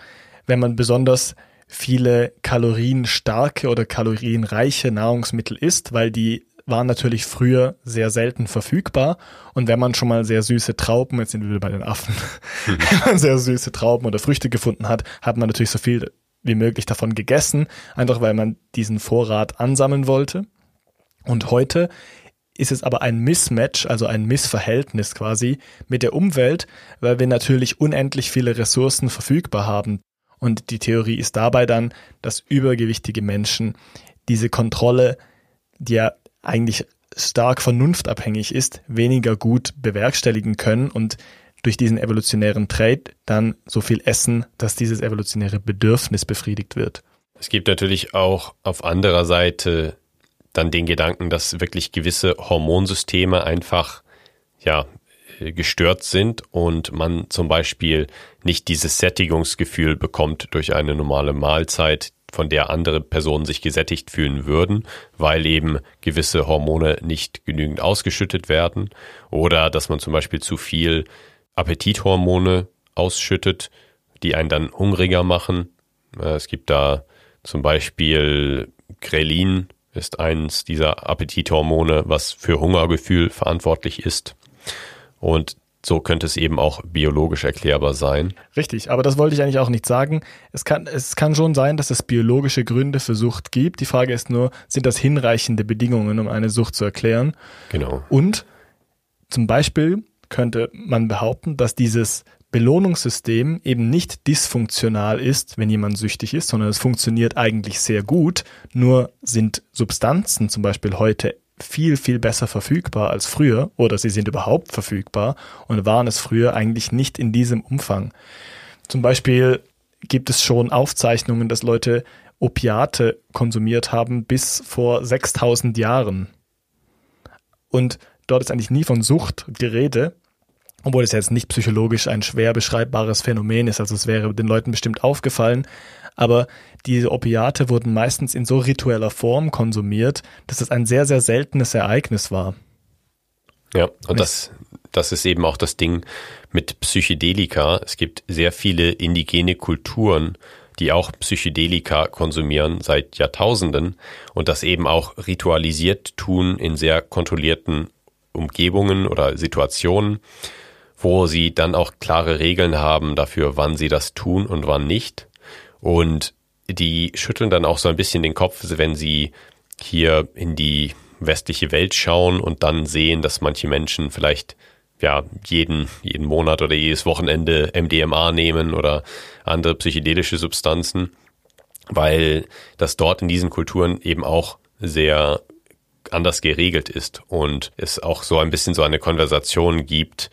wenn man besonders viele kalorienstarke oder kalorienreiche Nahrungsmittel isst, weil die waren natürlich früher sehr selten verfügbar. Und wenn man schon mal sehr süße Trauben, jetzt sind wir wieder bei den Affen, mhm. wenn man sehr süße Trauben oder Früchte gefunden hat, hat man natürlich so viel wie möglich davon gegessen, einfach weil man diesen Vorrat ansammeln wollte. Und heute ist es aber ein Mismatch, also ein Missverhältnis quasi mit der Umwelt, weil wir natürlich unendlich viele Ressourcen verfügbar haben. Und die Theorie ist dabei dann, dass übergewichtige Menschen diese Kontrolle, die ja eigentlich stark vernunftabhängig ist, weniger gut bewerkstelligen können und durch diesen evolutionären Trait dann so viel essen, dass dieses evolutionäre Bedürfnis befriedigt wird. Es gibt natürlich auch auf anderer Seite dann den Gedanken, dass wirklich gewisse Hormonsysteme einfach ja gestört sind und man zum Beispiel nicht dieses Sättigungsgefühl bekommt durch eine normale Mahlzeit, von der andere Personen sich gesättigt fühlen würden, weil eben gewisse Hormone nicht genügend ausgeschüttet werden oder dass man zum Beispiel zu viel Appetithormone ausschüttet, die einen dann hungriger machen. Äh, es gibt da zum Beispiel Grelin ist eines dieser Appetithormone, was für Hungergefühl verantwortlich ist. Und so könnte es eben auch biologisch erklärbar sein. Richtig, aber das wollte ich eigentlich auch nicht sagen. Es kann, es kann schon sein, dass es biologische Gründe für Sucht gibt. Die Frage ist nur, sind das hinreichende Bedingungen, um eine Sucht zu erklären? Genau. Und zum Beispiel könnte man behaupten, dass dieses Belohnungssystem eben nicht dysfunktional ist, wenn jemand süchtig ist, sondern es funktioniert eigentlich sehr gut. Nur sind Substanzen zum Beispiel heute viel, viel besser verfügbar als früher oder sie sind überhaupt verfügbar und waren es früher eigentlich nicht in diesem Umfang. Zum Beispiel gibt es schon Aufzeichnungen, dass Leute Opiate konsumiert haben bis vor 6000 Jahren. Und dort ist eigentlich nie von Sucht die Rede, obwohl es jetzt nicht psychologisch ein schwer beschreibbares Phänomen ist. Also es wäre den Leuten bestimmt aufgefallen, aber diese Opiate wurden meistens in so ritueller Form konsumiert, dass es ein sehr, sehr seltenes Ereignis war. Ja, und das, das ist eben auch das Ding mit Psychedelika. Es gibt sehr viele indigene Kulturen, die auch Psychedelika konsumieren seit Jahrtausenden und das eben auch ritualisiert tun in sehr kontrollierten Umgebungen oder Situationen, wo sie dann auch klare Regeln haben dafür, wann sie das tun und wann nicht. Und die schütteln dann auch so ein bisschen den Kopf, wenn sie hier in die westliche Welt schauen und dann sehen, dass manche Menschen vielleicht ja jeden jeden Monat oder jedes Wochenende MDMA nehmen oder andere psychedelische Substanzen, weil das dort in diesen Kulturen eben auch sehr anders geregelt ist und es auch so ein bisschen so eine Konversation gibt,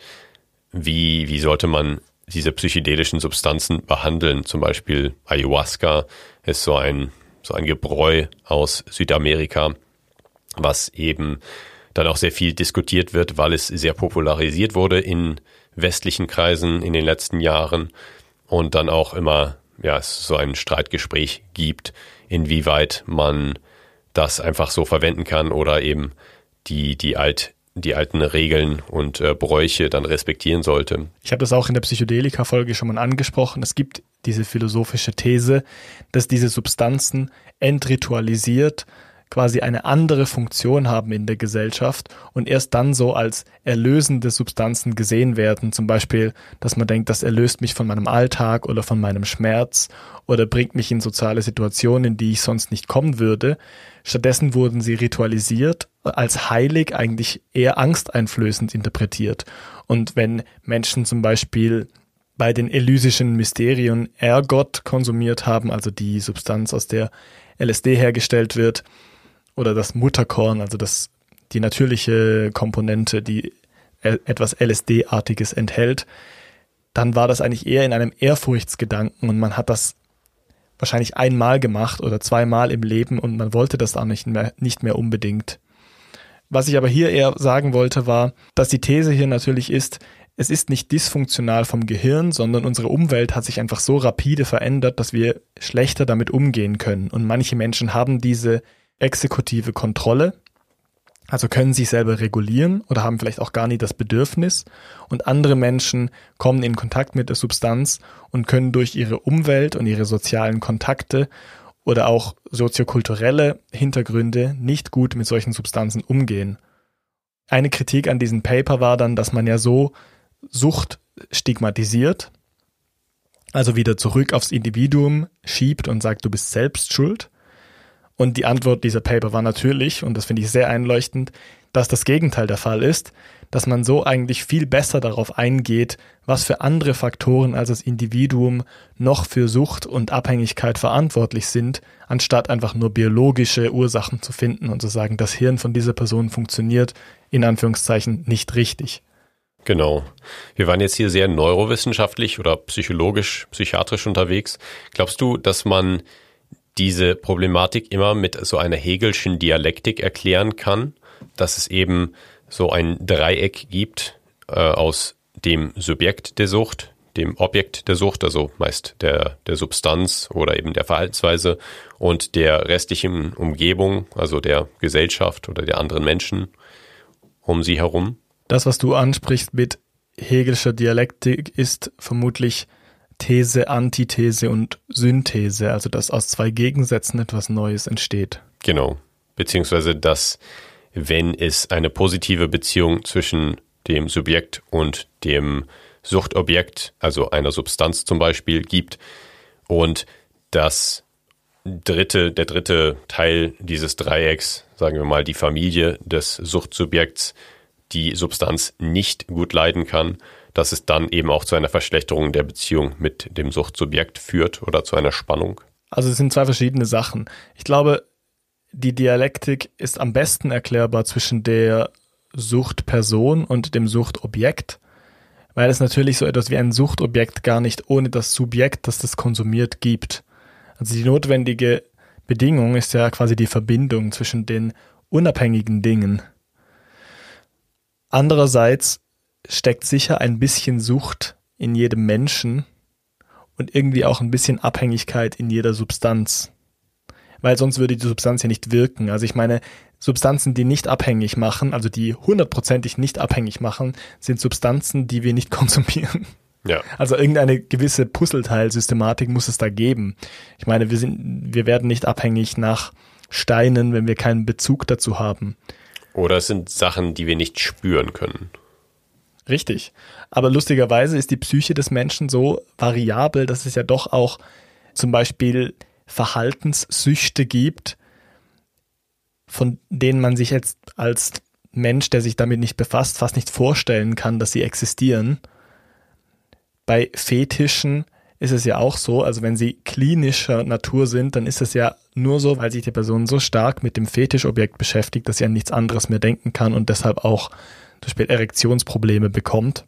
wie, wie sollte man diese psychedelischen Substanzen behandeln. Zum Beispiel Ayahuasca ist so ein, so ein Gebräu aus Südamerika, was eben dann auch sehr viel diskutiert wird, weil es sehr popularisiert wurde in westlichen Kreisen in den letzten Jahren und dann auch immer ja, es so ein Streitgespräch gibt, inwieweit man das einfach so verwenden kann oder eben die, die alt, die alten Regeln und äh, Bräuche dann respektieren sollte. Ich habe das auch in der Psychedelika-Folge schon mal angesprochen. Es gibt diese philosophische These, dass diese Substanzen entritualisiert quasi eine andere Funktion haben in der Gesellschaft und erst dann so als erlösende Substanzen gesehen werden. Zum Beispiel, dass man denkt, das erlöst mich von meinem Alltag oder von meinem Schmerz oder bringt mich in soziale Situationen, in die ich sonst nicht kommen würde. Stattdessen wurden sie ritualisiert, als heilig eigentlich eher angsteinflößend interpretiert. Und wenn Menschen zum Beispiel bei den elysischen Mysterien Ergot konsumiert haben, also die Substanz, aus der LSD hergestellt wird, oder das Mutterkorn, also das, die natürliche Komponente, die e, etwas LSD-artiges enthält, dann war das eigentlich eher in einem Ehrfurchtsgedanken und man hat das wahrscheinlich einmal gemacht oder zweimal im Leben und man wollte das auch nicht mehr, nicht mehr unbedingt. Was ich aber hier eher sagen wollte, war, dass die These hier natürlich ist, es ist nicht dysfunktional vom Gehirn, sondern unsere Umwelt hat sich einfach so rapide verändert, dass wir schlechter damit umgehen können. Und manche Menschen haben diese exekutive Kontrolle, also können sich selber regulieren oder haben vielleicht auch gar nie das Bedürfnis und andere Menschen kommen in Kontakt mit der Substanz und können durch ihre Umwelt und ihre sozialen Kontakte oder auch soziokulturelle Hintergründe nicht gut mit solchen Substanzen umgehen. Eine Kritik an diesem Paper war dann, dass man ja so Sucht stigmatisiert, also wieder zurück aufs Individuum schiebt und sagt, du bist selbst schuld. Und die Antwort dieser Paper war natürlich, und das finde ich sehr einleuchtend, dass das Gegenteil der Fall ist, dass man so eigentlich viel besser darauf eingeht, was für andere Faktoren als das Individuum noch für Sucht und Abhängigkeit verantwortlich sind, anstatt einfach nur biologische Ursachen zu finden und zu sagen, das Hirn von dieser Person funktioniert in Anführungszeichen nicht richtig. Genau. Wir waren jetzt hier sehr neurowissenschaftlich oder psychologisch, psychiatrisch unterwegs. Glaubst du, dass man diese Problematik immer mit so einer Hegelschen Dialektik erklären kann, dass es eben so ein Dreieck gibt äh, aus dem Subjekt der Sucht, dem Objekt der Sucht, also meist der, der Substanz oder eben der Verhaltensweise und der restlichen Umgebung, also der Gesellschaft oder der anderen Menschen um sie herum. Das, was du ansprichst mit Hegelscher Dialektik, ist vermutlich These, Antithese und Synthese, also dass aus zwei Gegensätzen etwas Neues entsteht. Genau. Beziehungsweise, dass wenn es eine positive Beziehung zwischen dem Subjekt und dem Suchtobjekt, also einer Substanz zum Beispiel, gibt und das dritte, der dritte Teil dieses Dreiecks, sagen wir mal die Familie des Suchtsubjekts, die Substanz nicht gut leiden kann, dass es dann eben auch zu einer Verschlechterung der Beziehung mit dem Suchtsubjekt führt oder zu einer Spannung? Also es sind zwei verschiedene Sachen. Ich glaube, die Dialektik ist am besten erklärbar zwischen der Suchtperson und dem Suchtobjekt, weil es natürlich so etwas wie ein Suchtobjekt gar nicht ohne das Subjekt, das das konsumiert, gibt. Also die notwendige Bedingung ist ja quasi die Verbindung zwischen den unabhängigen Dingen. Andererseits steckt sicher ein bisschen Sucht in jedem Menschen und irgendwie auch ein bisschen Abhängigkeit in jeder Substanz. weil sonst würde die Substanz ja nicht wirken. Also ich meine, Substanzen, die nicht abhängig machen, also die hundertprozentig nicht abhängig machen, sind Substanzen, die wir nicht konsumieren. Ja. Also irgendeine gewisse Puzzleteilsystematik muss es da geben. Ich meine, wir sind, wir werden nicht abhängig nach Steinen, wenn wir keinen Bezug dazu haben. Oder es sind Sachen, die wir nicht spüren können. Richtig. Aber lustigerweise ist die Psyche des Menschen so variabel, dass es ja doch auch zum Beispiel Verhaltenssüchte gibt, von denen man sich jetzt als Mensch, der sich damit nicht befasst, fast nicht vorstellen kann, dass sie existieren. Bei Fetischen ist es ja auch so, also wenn sie klinischer Natur sind, dann ist es ja nur so, weil sich die Person so stark mit dem Fetischobjekt beschäftigt, dass sie an nichts anderes mehr denken kann und deshalb auch zum Beispiel Erektionsprobleme bekommt.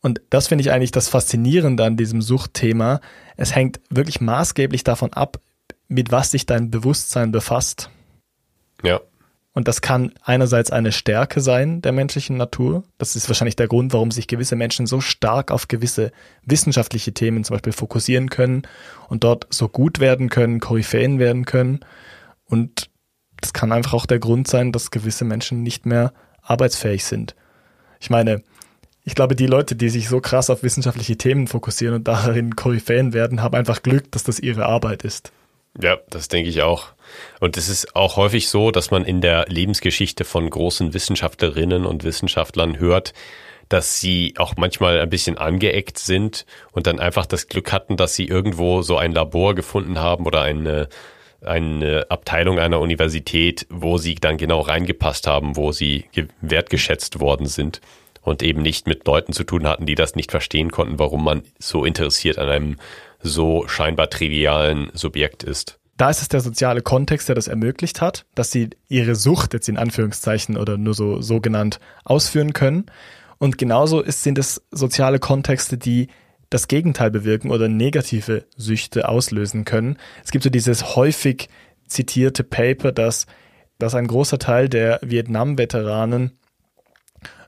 Und das finde ich eigentlich das Faszinierende an diesem Suchtthema. Es hängt wirklich maßgeblich davon ab, mit was sich dein Bewusstsein befasst. Ja. Und das kann einerseits eine Stärke sein der menschlichen Natur. Das ist wahrscheinlich der Grund, warum sich gewisse Menschen so stark auf gewisse wissenschaftliche Themen zum Beispiel fokussieren können und dort so gut werden können, Koryphäen werden können. Und das kann einfach auch der Grund sein, dass gewisse Menschen nicht mehr arbeitsfähig sind. Ich meine, ich glaube, die Leute, die sich so krass auf wissenschaftliche Themen fokussieren und darin Koryphäen werden, haben einfach Glück, dass das ihre Arbeit ist. Ja, das denke ich auch. Und es ist auch häufig so, dass man in der Lebensgeschichte von großen Wissenschaftlerinnen und Wissenschaftlern hört, dass sie auch manchmal ein bisschen angeeckt sind und dann einfach das Glück hatten, dass sie irgendwo so ein Labor gefunden haben oder eine, eine Abteilung einer Universität, wo sie dann genau reingepasst haben, wo sie wertgeschätzt worden sind und eben nicht mit Leuten zu tun hatten, die das nicht verstehen konnten, warum man so interessiert an einem so scheinbar trivialen Subjekt ist. Da ist es der soziale Kontext, der das ermöglicht hat, dass sie ihre Sucht jetzt in Anführungszeichen oder nur so, so genannt ausführen können. Und genauso ist, sind es soziale Kontexte, die das Gegenteil bewirken oder negative Süchte auslösen können. Es gibt so dieses häufig zitierte Paper, dass, dass ein großer Teil der Vietnam-Veteranen,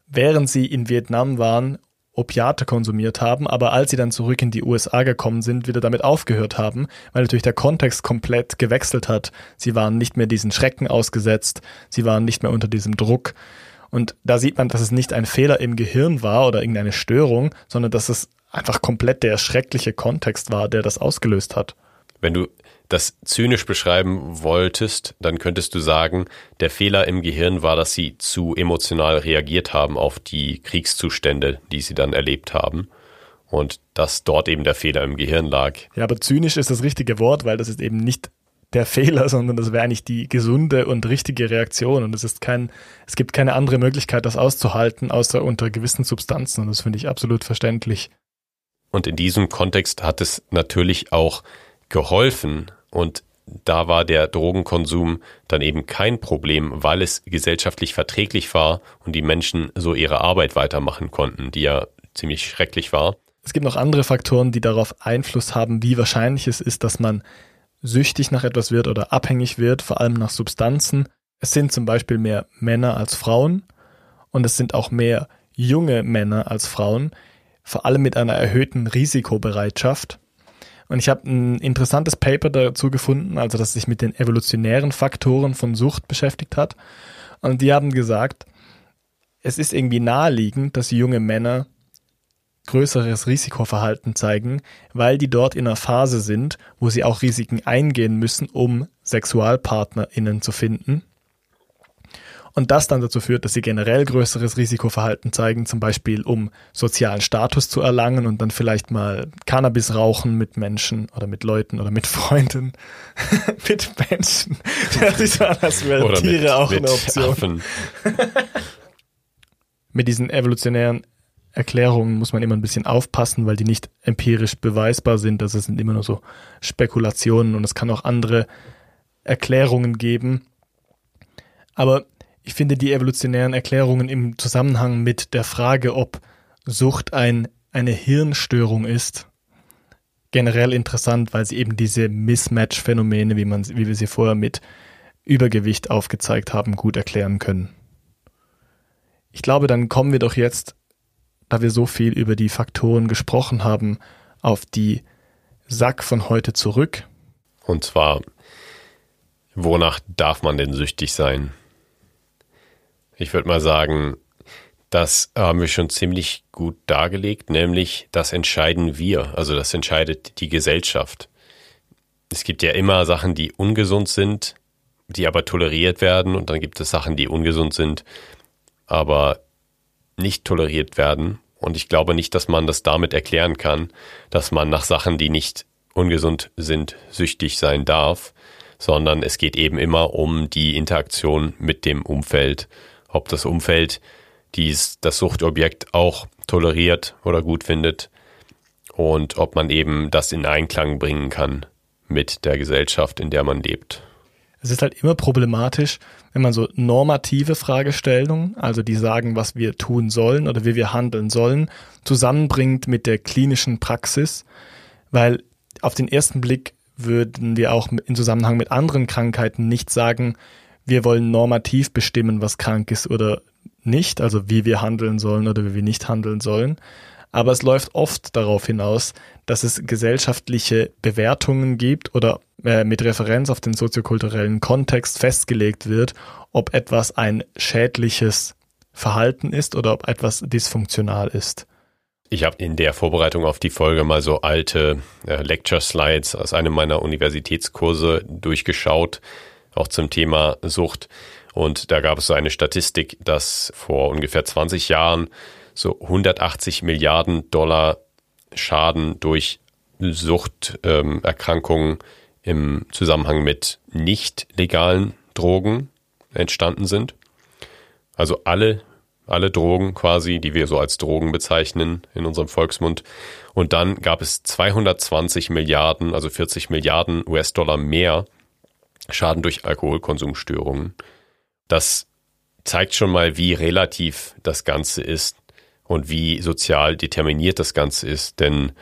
während sie in Vietnam waren, Opiate konsumiert haben, aber als sie dann zurück in die USA gekommen sind, wieder damit aufgehört haben, weil natürlich der Kontext komplett gewechselt hat. Sie waren nicht mehr diesen Schrecken ausgesetzt, sie waren nicht mehr unter diesem Druck. Und da sieht man, dass es nicht ein Fehler im Gehirn war oder irgendeine Störung, sondern dass es einfach komplett der schreckliche Kontext war, der das ausgelöst hat. Wenn du das zynisch beschreiben wolltest, dann könntest du sagen, der Fehler im Gehirn war, dass sie zu emotional reagiert haben auf die Kriegszustände, die sie dann erlebt haben. Und dass dort eben der Fehler im Gehirn lag. Ja, aber zynisch ist das richtige Wort, weil das ist eben nicht der Fehler, sondern das wäre eigentlich die gesunde und richtige Reaktion. Und es ist kein, es gibt keine andere Möglichkeit, das auszuhalten, außer unter gewissen Substanzen. Und das finde ich absolut verständlich. Und in diesem Kontext hat es natürlich auch geholfen, und da war der Drogenkonsum dann eben kein Problem, weil es gesellschaftlich verträglich war und die Menschen so ihre Arbeit weitermachen konnten, die ja ziemlich schrecklich war. Es gibt noch andere Faktoren, die darauf Einfluss haben, wie wahrscheinlich es ist, dass man süchtig nach etwas wird oder abhängig wird, vor allem nach Substanzen. Es sind zum Beispiel mehr Männer als Frauen und es sind auch mehr junge Männer als Frauen, vor allem mit einer erhöhten Risikobereitschaft. Und ich habe ein interessantes Paper dazu gefunden, also das sich mit den evolutionären Faktoren von Sucht beschäftigt hat. Und die haben gesagt, es ist irgendwie naheliegend, dass junge Männer größeres Risikoverhalten zeigen, weil die dort in einer Phase sind, wo sie auch Risiken eingehen müssen, um SexualpartnerInnen zu finden und das dann dazu führt, dass sie generell größeres Risikoverhalten zeigen, zum Beispiel um sozialen Status zu erlangen und dann vielleicht mal Cannabis rauchen mit Menschen oder mit Leuten oder mit Freunden, mit Menschen. Das ist als wären Tiere mit, auch mit eine Option. mit diesen evolutionären Erklärungen muss man immer ein bisschen aufpassen, weil die nicht empirisch beweisbar sind. Also es sind immer nur so Spekulationen und es kann auch andere Erklärungen geben. Aber ich finde die evolutionären Erklärungen im Zusammenhang mit der Frage, ob Sucht ein, eine Hirnstörung ist, generell interessant, weil sie eben diese Mismatch-Phänomene, wie, wie wir sie vorher mit Übergewicht aufgezeigt haben, gut erklären können. Ich glaube, dann kommen wir doch jetzt, da wir so viel über die Faktoren gesprochen haben, auf die Sack von heute zurück. Und zwar, wonach darf man denn süchtig sein? Ich würde mal sagen, das haben wir schon ziemlich gut dargelegt, nämlich das entscheiden wir, also das entscheidet die Gesellschaft. Es gibt ja immer Sachen, die ungesund sind, die aber toleriert werden und dann gibt es Sachen, die ungesund sind, aber nicht toleriert werden. Und ich glaube nicht, dass man das damit erklären kann, dass man nach Sachen, die nicht ungesund sind, süchtig sein darf, sondern es geht eben immer um die Interaktion mit dem Umfeld. Ob das Umfeld dies, das Suchtobjekt auch toleriert oder gut findet und ob man eben das in Einklang bringen kann mit der Gesellschaft, in der man lebt. Es ist halt immer problematisch, wenn man so normative Fragestellungen, also die sagen, was wir tun sollen oder wie wir handeln sollen, zusammenbringt mit der klinischen Praxis, weil auf den ersten Blick würden wir auch in Zusammenhang mit anderen Krankheiten nicht sagen, wir wollen normativ bestimmen, was krank ist oder nicht, also wie wir handeln sollen oder wie wir nicht handeln sollen. Aber es läuft oft darauf hinaus, dass es gesellschaftliche Bewertungen gibt oder äh, mit Referenz auf den soziokulturellen Kontext festgelegt wird, ob etwas ein schädliches Verhalten ist oder ob etwas dysfunktional ist. Ich habe in der Vorbereitung auf die Folge mal so alte äh, Lecture Slides aus einem meiner Universitätskurse durchgeschaut, auch zum Thema Sucht. Und da gab es so eine Statistik, dass vor ungefähr 20 Jahren so 180 Milliarden Dollar Schaden durch Suchterkrankungen ähm, im Zusammenhang mit nicht legalen Drogen entstanden sind. Also alle, alle Drogen quasi, die wir so als Drogen bezeichnen in unserem Volksmund. Und dann gab es 220 Milliarden, also 40 Milliarden US-Dollar mehr Schaden durch Alkoholkonsumstörungen. Das zeigt schon mal, wie relativ das Ganze ist und wie sozial determiniert das Ganze ist. Denn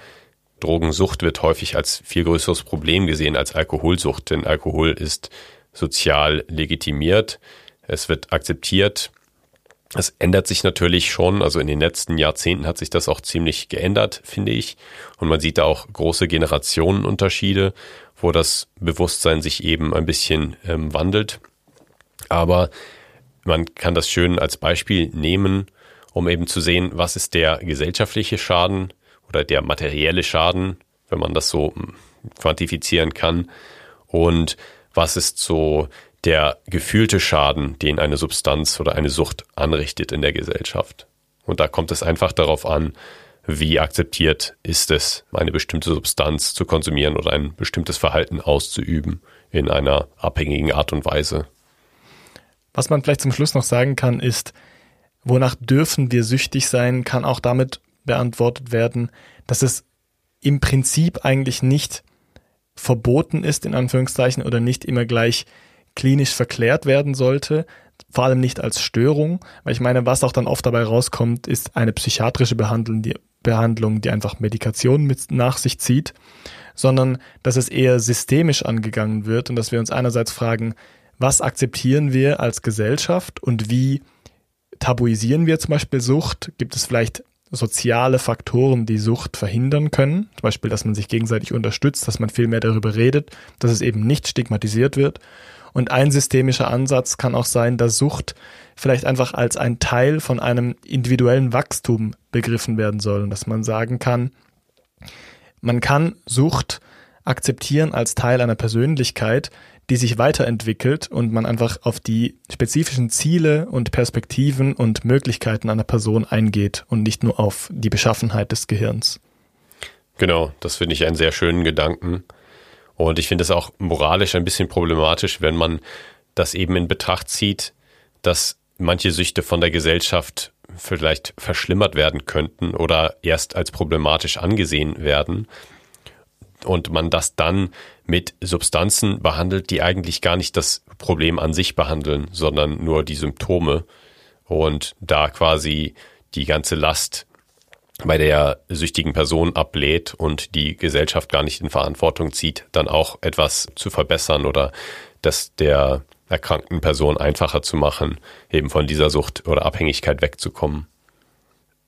Drogensucht wird häufig als viel größeres Problem gesehen als Alkoholsucht, denn Alkohol ist sozial legitimiert, es wird akzeptiert. Es ändert sich natürlich schon, also in den letzten Jahrzehnten hat sich das auch ziemlich geändert, finde ich. Und man sieht da auch große Generationenunterschiede, wo das Bewusstsein sich eben ein bisschen ähm, wandelt. Aber man kann das schön als Beispiel nehmen, um eben zu sehen, was ist der gesellschaftliche Schaden oder der materielle Schaden, wenn man das so hm, quantifizieren kann. Und was ist so der gefühlte Schaden, den eine Substanz oder eine Sucht anrichtet in der Gesellschaft. Und da kommt es einfach darauf an, wie akzeptiert ist es, eine bestimmte Substanz zu konsumieren oder ein bestimmtes Verhalten auszuüben in einer abhängigen Art und Weise. Was man vielleicht zum Schluss noch sagen kann, ist, wonach dürfen wir süchtig sein, kann auch damit beantwortet werden, dass es im Prinzip eigentlich nicht verboten ist, in Anführungszeichen, oder nicht immer gleich klinisch verklärt werden sollte, vor allem nicht als Störung, weil ich meine, was auch dann oft dabei rauskommt, ist eine psychiatrische Behandlung, die, Behandlung, die einfach Medikation mit nach sich zieht, sondern dass es eher systemisch angegangen wird und dass wir uns einerseits fragen, was akzeptieren wir als Gesellschaft und wie tabuisieren wir zum Beispiel Sucht? Gibt es vielleicht soziale Faktoren, die Sucht verhindern können. Zum Beispiel, dass man sich gegenseitig unterstützt, dass man viel mehr darüber redet, dass es eben nicht stigmatisiert wird. Und ein systemischer Ansatz kann auch sein, dass Sucht vielleicht einfach als ein Teil von einem individuellen Wachstum begriffen werden soll. Und dass man sagen kann, man kann Sucht akzeptieren als Teil einer Persönlichkeit, die sich weiterentwickelt und man einfach auf die spezifischen Ziele und Perspektiven und Möglichkeiten einer Person eingeht und nicht nur auf die Beschaffenheit des Gehirns. Genau, das finde ich einen sehr schönen Gedanken. Und ich finde es auch moralisch ein bisschen problematisch, wenn man das eben in Betracht zieht, dass manche Süchte von der Gesellschaft vielleicht verschlimmert werden könnten oder erst als problematisch angesehen werden. Und man das dann mit Substanzen behandelt, die eigentlich gar nicht das Problem an sich behandeln, sondern nur die Symptome. Und da quasi die ganze Last bei der süchtigen Person ablädt und die Gesellschaft gar nicht in Verantwortung zieht, dann auch etwas zu verbessern oder das der erkrankten Person einfacher zu machen, eben von dieser Sucht oder Abhängigkeit wegzukommen.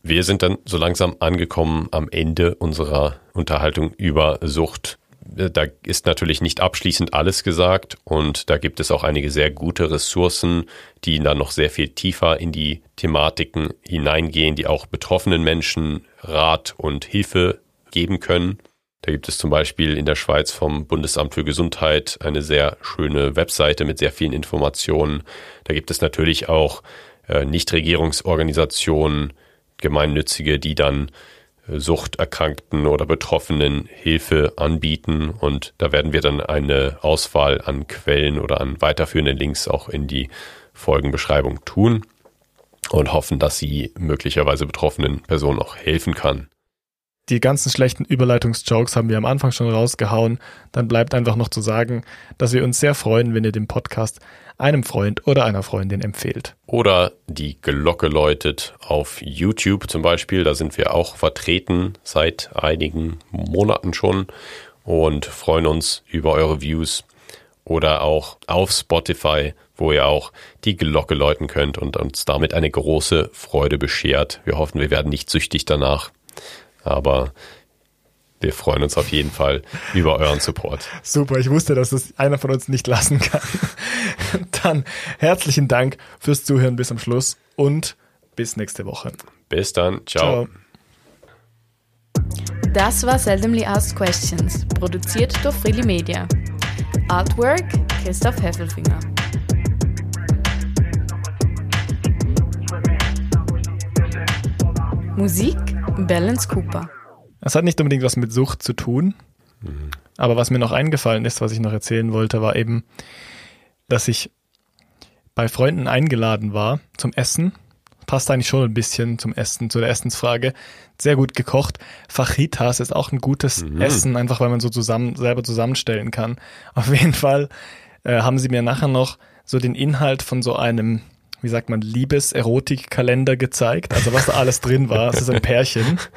Wir sind dann so langsam angekommen am Ende unserer Unterhaltung über Sucht. Da ist natürlich nicht abschließend alles gesagt und da gibt es auch einige sehr gute Ressourcen, die dann noch sehr viel tiefer in die Thematiken hineingehen, die auch betroffenen Menschen Rat und Hilfe geben können. Da gibt es zum Beispiel in der Schweiz vom Bundesamt für Gesundheit eine sehr schöne Webseite mit sehr vielen Informationen. Da gibt es natürlich auch äh, Nichtregierungsorganisationen, gemeinnützige, die dann Suchterkrankten oder Betroffenen Hilfe anbieten. Und da werden wir dann eine Auswahl an Quellen oder an weiterführenden Links auch in die Folgenbeschreibung tun und hoffen, dass sie möglicherweise betroffenen Personen auch helfen kann. Die ganzen schlechten Überleitungsjokes haben wir am Anfang schon rausgehauen. Dann bleibt einfach noch zu sagen, dass wir uns sehr freuen, wenn ihr den Podcast einem Freund oder einer Freundin empfehlt. Oder die Glocke läutet auf YouTube zum Beispiel. Da sind wir auch vertreten seit einigen Monaten schon und freuen uns über eure Views. Oder auch auf Spotify, wo ihr auch die Glocke läuten könnt und uns damit eine große Freude beschert. Wir hoffen, wir werden nicht süchtig danach. Aber wir freuen uns auf jeden Fall über euren Support. Super, ich wusste, dass das einer von uns nicht lassen kann. Dann herzlichen Dank fürs Zuhören bis zum Schluss und bis nächste Woche. Bis dann, ciao. ciao. Das war Seldomly Asked Questions, produziert durch Freely Media. Artwork Christoph Heffelfinger. Musik Balance Cooper. Es hat nicht unbedingt was mit Sucht zu tun, mhm. aber was mir noch eingefallen ist, was ich noch erzählen wollte, war eben, dass ich bei Freunden eingeladen war zum Essen. Passt eigentlich schon ein bisschen zum Essen, zu der Essensfrage. Sehr gut gekocht. Fajitas ist auch ein gutes mhm. Essen, einfach weil man so zusammen, selber zusammenstellen kann. Auf jeden Fall äh, haben sie mir nachher noch so den Inhalt von so einem wie sagt man, Liebes-Erotik-Kalender gezeigt. Also was da alles drin war. Es ist ein Pärchen.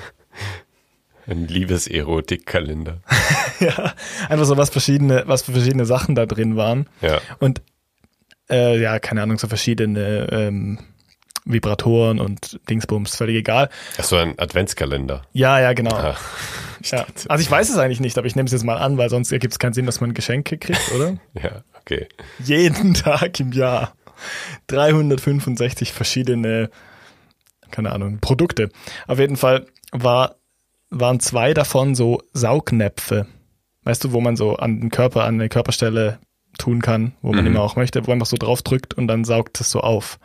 Ein Liebeserotik-Kalender. ja, einfach so was verschiedene, was für verschiedene Sachen da drin waren. Ja. Und äh, ja, keine Ahnung, so verschiedene ähm, Vibratoren und Dingsbums, völlig egal. Ach so, ein Adventskalender. Ja, ja, genau. Ah, ja. Also ich weiß es eigentlich nicht, aber ich nehme es jetzt mal an, weil sonst ergibt es keinen Sinn, dass man Geschenke kriegt, oder? ja, okay. Jeden Tag im Jahr. 365 verschiedene, keine Ahnung, Produkte. Auf jeden Fall war, waren zwei davon so Saugnäpfe. Weißt du, wo man so an den Körper, an eine Körperstelle tun kann, wo man mhm. immer auch möchte, wo man einfach so drauf drückt und dann saugt es so auf.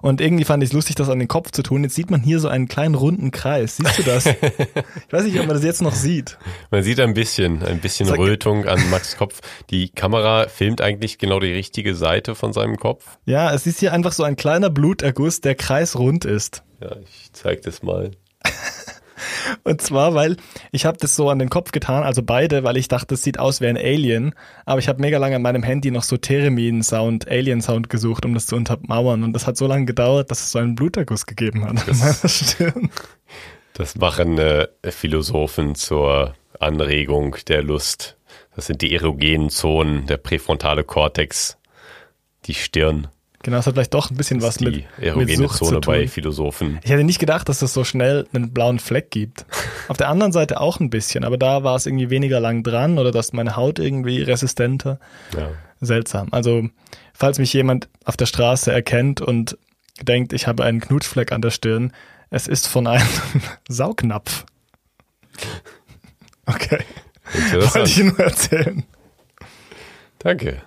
Und irgendwie fand ich es lustig, das an den Kopf zu tun. Jetzt sieht man hier so einen kleinen runden Kreis. Siehst du das? ich weiß nicht, ob man das jetzt noch sieht. Man sieht ein bisschen, ein bisschen Rötung an Max Kopf. Die Kamera filmt eigentlich genau die richtige Seite von seinem Kopf. Ja, es ist hier einfach so ein kleiner Bluterguss, der kreisrund ist. Ja, ich zeig das mal. Und zwar, weil ich habe das so an den Kopf getan, also beide, weil ich dachte, das sieht aus wie ein Alien. Aber ich habe mega lange an meinem Handy noch so Theremin-Sound, Alien-Sound gesucht, um das zu untermauern. Und das hat so lange gedauert, dass es so einen Bluterguss gegeben hat das, an meiner Stirn. Das machen äh, Philosophen zur Anregung der Lust. Das sind die erogenen Zonen, der präfrontale Kortex, die Stirn. Genau, es hat vielleicht doch ein bisschen was mit, mit Sucht Zone zu tun. bei Philosophen. Ich hätte nicht gedacht, dass es so schnell einen blauen Fleck gibt. Auf der anderen Seite auch ein bisschen, aber da war es irgendwie weniger lang dran oder dass meine Haut irgendwie resistenter. Ja. Seltsam. Also, falls mich jemand auf der Straße erkennt und denkt, ich habe einen Knutschfleck an der Stirn, es ist von einem Saugnapf. Okay. Wollte ich nur erzählen. Danke.